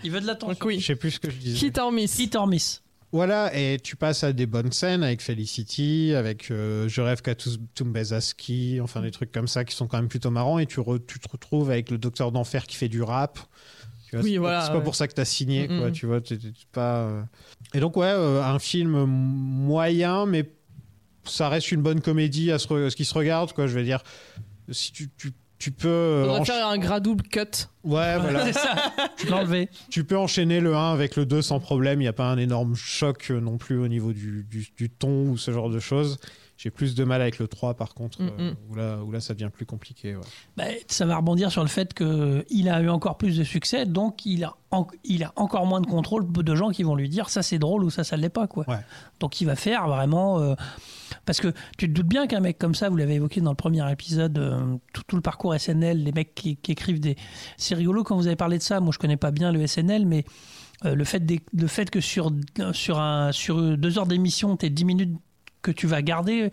Il veut de l'attention. Donc oui. je sais plus ce que je disais Hit or miss. Hit or miss. Voilà, et tu passes à des bonnes scènes avec Felicity, avec euh, Je rêve qu'à Tumbezaski, enfin des trucs comme ça qui sont quand même plutôt marrants, et tu, re- tu te retrouves avec le docteur d'enfer qui fait du rap. Tu vois, Oui, c'est pas- voilà, c'est pas ouais. pour ça que t'as signé, quoi, tu vois, t'es pas... euh. Et donc, ouais, euh, un film moyen, mais ça reste une bonne comédie à ce, re- à ce qui se regarde, quoi, je veux dire. Si tu, tu, tu peux... euh, Faudrait faire un gras double cut. Ouais, voilà. (laughs) C'est ça. Enlevé. Tu peux enchaîner le 1 avec le 2 sans problème. Il n'y a pas un énorme choc euh, non plus au niveau du, du- du ton ou ce genre de choses. J'ai plus de mal avec le 3 par contre, Mm, euh, mm. où, là, où là ça devient plus compliqué. ouais. Bah, ça va rebondir sur le fait qu'il a eu encore plus de succès, donc il a, en- il a encore moins de contrôle de gens qui vont lui dire ça c'est drôle ou ça ça l'est pas. Quoi. Ouais. Donc il va faire vraiment. euh, parce que tu te doutes bien qu'un mec comme ça, vous l'avez évoqué dans le premier épisode, euh, tout, tout le parcours SNL, les mecs qui, qui écrivent des. C'est rigolo quand vous avez parlé de ça. Moi je connais pas bien le SNL, mais euh, le, fait des- le fait que sur, sur, un, sur deux heures d'émission, tu 10 minutes que tu vas garder.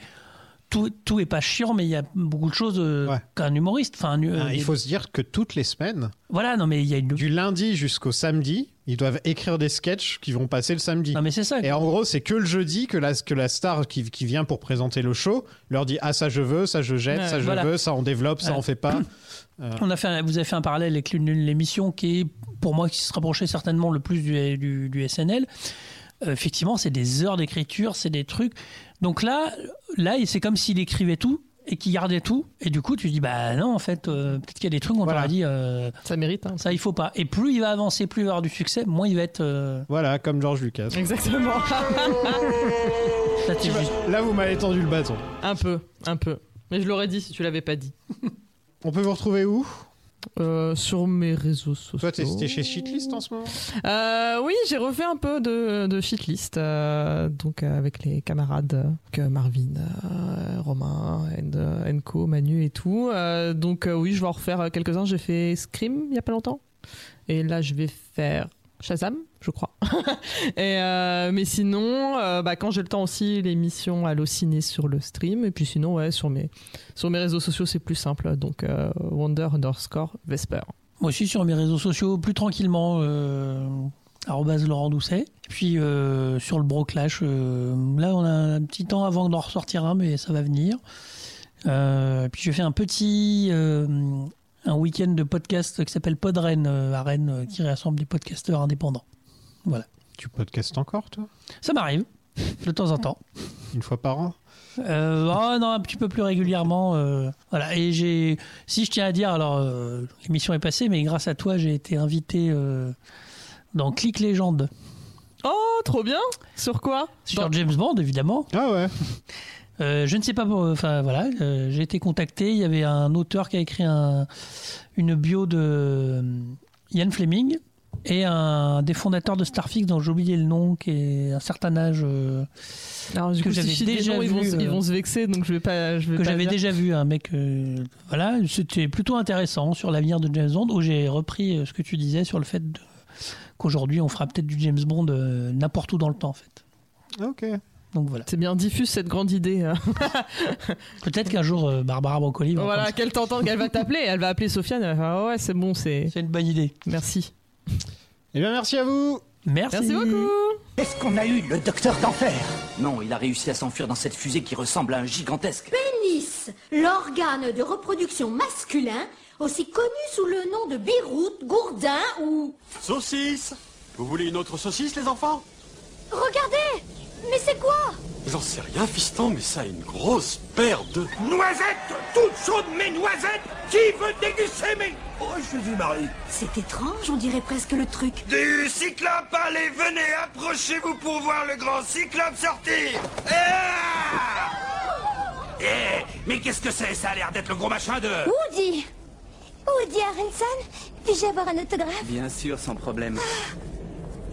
Tout, tout est pas chiant, mais il y a beaucoup de choses euh, Ouais. qu'un humoriste. Enfin, euh, Ah, il faut se dire que toutes les semaines, voilà, non, mais il y a une. du lundi jusqu'au samedi, ils doivent écrire des sketchs qui vont passer le samedi. Non, mais c'est ça. Et en gros, c'est que le jeudi que la, que la star qui, qui vient pour présenter le show leur dit Ah, ça je veux, ça je jette, Ouais, ça je voilà. veux, ça on développe, ça on fait pas. Euh, (clears throat) On a fait, vous avez fait un parallèle avec l'émission qui est, pour moi, qui se rapprochait certainement le plus du, du- du SNL. Euh, effectivement, c'est des heures d'écriture, c'est des trucs. Donc là, là, c'est comme s'il écrivait tout et qu'il gardait tout. Et du coup, tu dis, bah non, en fait, euh, peut-être qu'il y a des trucs où on Voilà. t'aurait dit, euh, Ça mérite. hein. ça, il faut pas. Et plus il va avancer, plus il va avoir du succès, moins il va être. euh, Voilà, comme George Lucas. Exactement. (laughs) là, juste- Là, vous m'avez tendu le bâton. un peu, un peu. Mais je l'aurais dit si tu l'avais pas dit. On peut vous retrouver où? Euh, sur mes réseaux sociaux. Toi, t'es chez Shitlist en ce moment? Euh, oui, j'ai refait un peu de, de shitlist, euh, donc avec les camarades que Marvin, Romain, and, Enco, Manu et tout. Donc oui, je vais en refaire quelques-uns. J'ai fait Scream il y a pas longtemps, et là je vais faire Shazam, je crois. (laughs) et euh, mais sinon, euh, bah, quand j'ai le temps aussi, l'émission Allociné sur le stream, et puis sinon ouais sur mes sur mes réseaux sociaux c'est plus simple, donc euh, Wonder underscore Vesper. Moi aussi sur mes réseaux sociaux, plus tranquillement, arrobase Laurent Doucet. Et puis sur le Broclash, là on a un petit temps avant d'en ressortir un, mais ça va venir. Puis je fais un petit un week-end de podcast qui s'appelle Podren euh, à Rennes, euh, qui rassemble des podcasteurs indépendants. Voilà. Tu podcastes encore, toi? Ça m'arrive de temps en temps. Une fois par an? Euh, oh non, un petit peu plus régulièrement. euh, voilà. Et j'ai, si je tiens à dire, alors euh, l'émission est passée, mais grâce à toi, j'ai été invité euh, dans Click Légende Oh, trop bien Sur quoi? Sur Dans- James Bond, évidemment. Ah ouais Euh, je ne sais pas, enfin voilà, euh, j'ai été contacté. Il y avait un auteur qui a écrit un- une bio de euh, Ian Fleming. Et un des fondateurs de Starfix, dont j'ai oublié le nom, qui est un certain âge. euh, Alors, du que si j'avais déjà noms, ils vont, se- ils vont se vexer, donc je vais pas. Je vais que j'avais déjà vu un mec euh, voilà c'était plutôt intéressant sur l'avenir de James Bond où j'ai repris ce que tu disais sur le fait qu'aujourd'hui on fera peut-être du James Bond euh, n'importe où dans le temps en fait Ok. Donc voilà C'est bien diffuse cette grande idée. hein. (laughs) peut-être qu'un jour euh, Barbara Broccoli va voilà, qu'elle t'entende, qu'elle va t'appeler, elle va appeler Sofiane, elle va faire, Ah ouais, c'est bon, c'est. C'est une bonne idée. Merci. Eh bien, merci à vous. Merci. Merci beaucoup. Est-ce qu'on a eu le docteur d'enfer? Non, il a réussi à s'enfuir dans cette fusée qui ressemble à un gigantesque. Pénis, l'organe de reproduction masculin, aussi connu sous le nom de biroute, gourdin ou... Saucisse Vous voulez une autre saucisse, les enfants? Regardez Mais c'est quoi J'en sais rien, fiston, mais ça a une grosse paire de... Noisettes Toutes chaudes, mes noisettes Qui veut déguster mes... Oh, je suis Marie. C'est étrange, on dirait presque le truc. Du cyclope, allez, venez, approchez-vous pour voir le grand cyclope sortir Ah Eh, mais qu'est-ce que c'est Ça a l'air d'être le gros machin de... Woody Woody Harrelson Puis-je avoir un autographe Bien sûr, sans problème.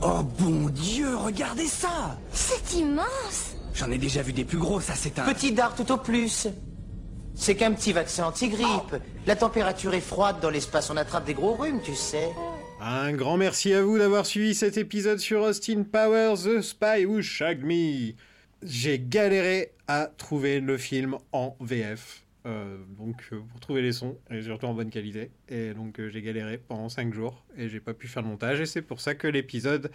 Oh bon Dieu, regardez ça C'est immense J'en ai déjà vu des plus gros, ça c'est un... Petit dard tout au plus. C'est qu'un petit vaccin anti-grippe. La température est froide dans l'espace, on attrape des gros rhumes, tu sais. Un grand merci à vous d'avoir suivi cet épisode sur Austin Powers, The Spy Who Shagged Me. J'ai galéré à trouver le film en VF. Euh, donc euh, pour trouver les sons et surtout en bonne qualité. Et donc euh, j'ai galéré pendant 5 jours et j'ai pas pu faire le montage. Et c'est pour ça que l'épisode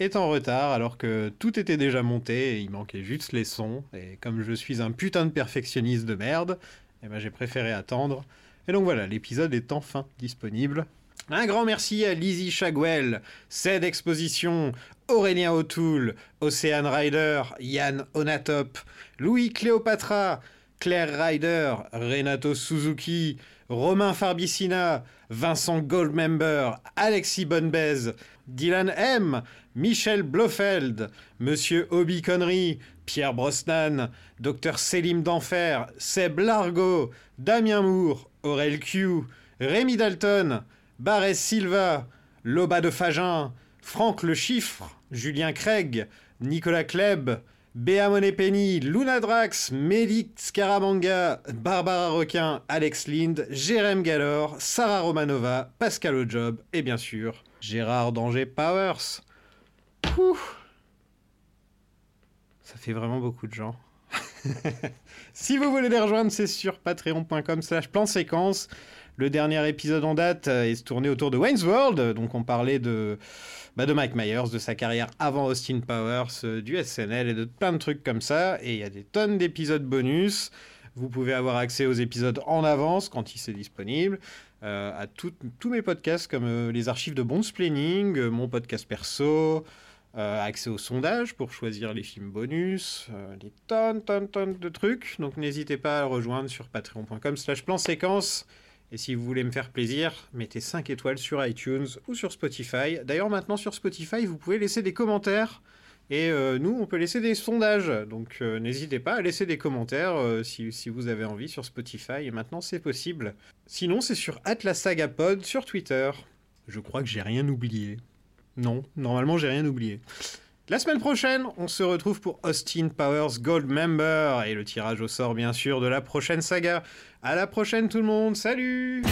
est en retard alors que tout était déjà monté et il manquait juste les sons. Et comme je suis un putain de perfectionniste de merde eh ben j'ai préféré attendre. Et donc voilà l'épisode est enfin disponible. Un grand merci à Lizzie Shagwell, Ced Exposition, Aurélien O'Toole, Océane Ryder, Yann Onatop, Louis Cléopatra, Claire Ryder, Renato Suzuki, Romain Farbicina, Vincent Goldmember, Alexis Bonbez, Dylan M, Michel Blofeld, Monsieur Obi Connery, Pierre Brosnan, Dr Selim d'Enfer, Seb Largo, Damien Moore, Aurel Q, Rémi Dalton, Barès Silva, Loba de Fagin, Franck Le Chiffre, Julien Craig, Nicolas Kleb, Béa Monepeni, Luna Drax, Mélik Scaramanga, Barbara Requin, Alex Lind, Jérém Gallor, Sarah Romanova, Pascal Ojob et bien sûr Gérard Danger Powers. Ouh. Ça fait vraiment beaucoup de gens. (laughs) si vous voulez les rejoindre, c'est sur patreon.com slash plan séquence. Le dernier épisode en date est tourné autour de Wayne's World. Donc on parlait de, bah, de Mike Myers, de sa carrière avant Austin Powers, euh, du SNL et de plein de trucs comme ça. Et il y a des tonnes d'épisodes bonus. Vous pouvez avoir accès aux épisodes en avance quand il c'est disponible. euh, à tous mes podcasts comme euh, les archives de Bond's Planning, euh, mon podcast perso, accès aux sondages pour choisir les films bonus, des tonnes, tonnes, tonnes de trucs. Donc n'hésitez pas à rejoindre sur patreon.com slash plan séquence. Et si vous voulez me faire plaisir, mettez 5 étoiles sur iTunes ou sur Spotify. D'ailleurs maintenant sur Spotify, vous pouvez laisser des commentaires. Et euh, nous, on peut laisser des sondages. Donc euh, n'hésitez pas à laisser des commentaires euh, si, si vous avez envie sur Spotify. Et maintenant, c'est possible. Sinon, c'est sur Atlasagapod sur Twitter. Je crois que j'ai rien oublié. Non, normalement, j'ai rien oublié. La semaine prochaine, on se retrouve pour Austin Powers Gold Member et le tirage au sort, bien sûr, de la prochaine saga. À la prochaine, tout le monde. Salut!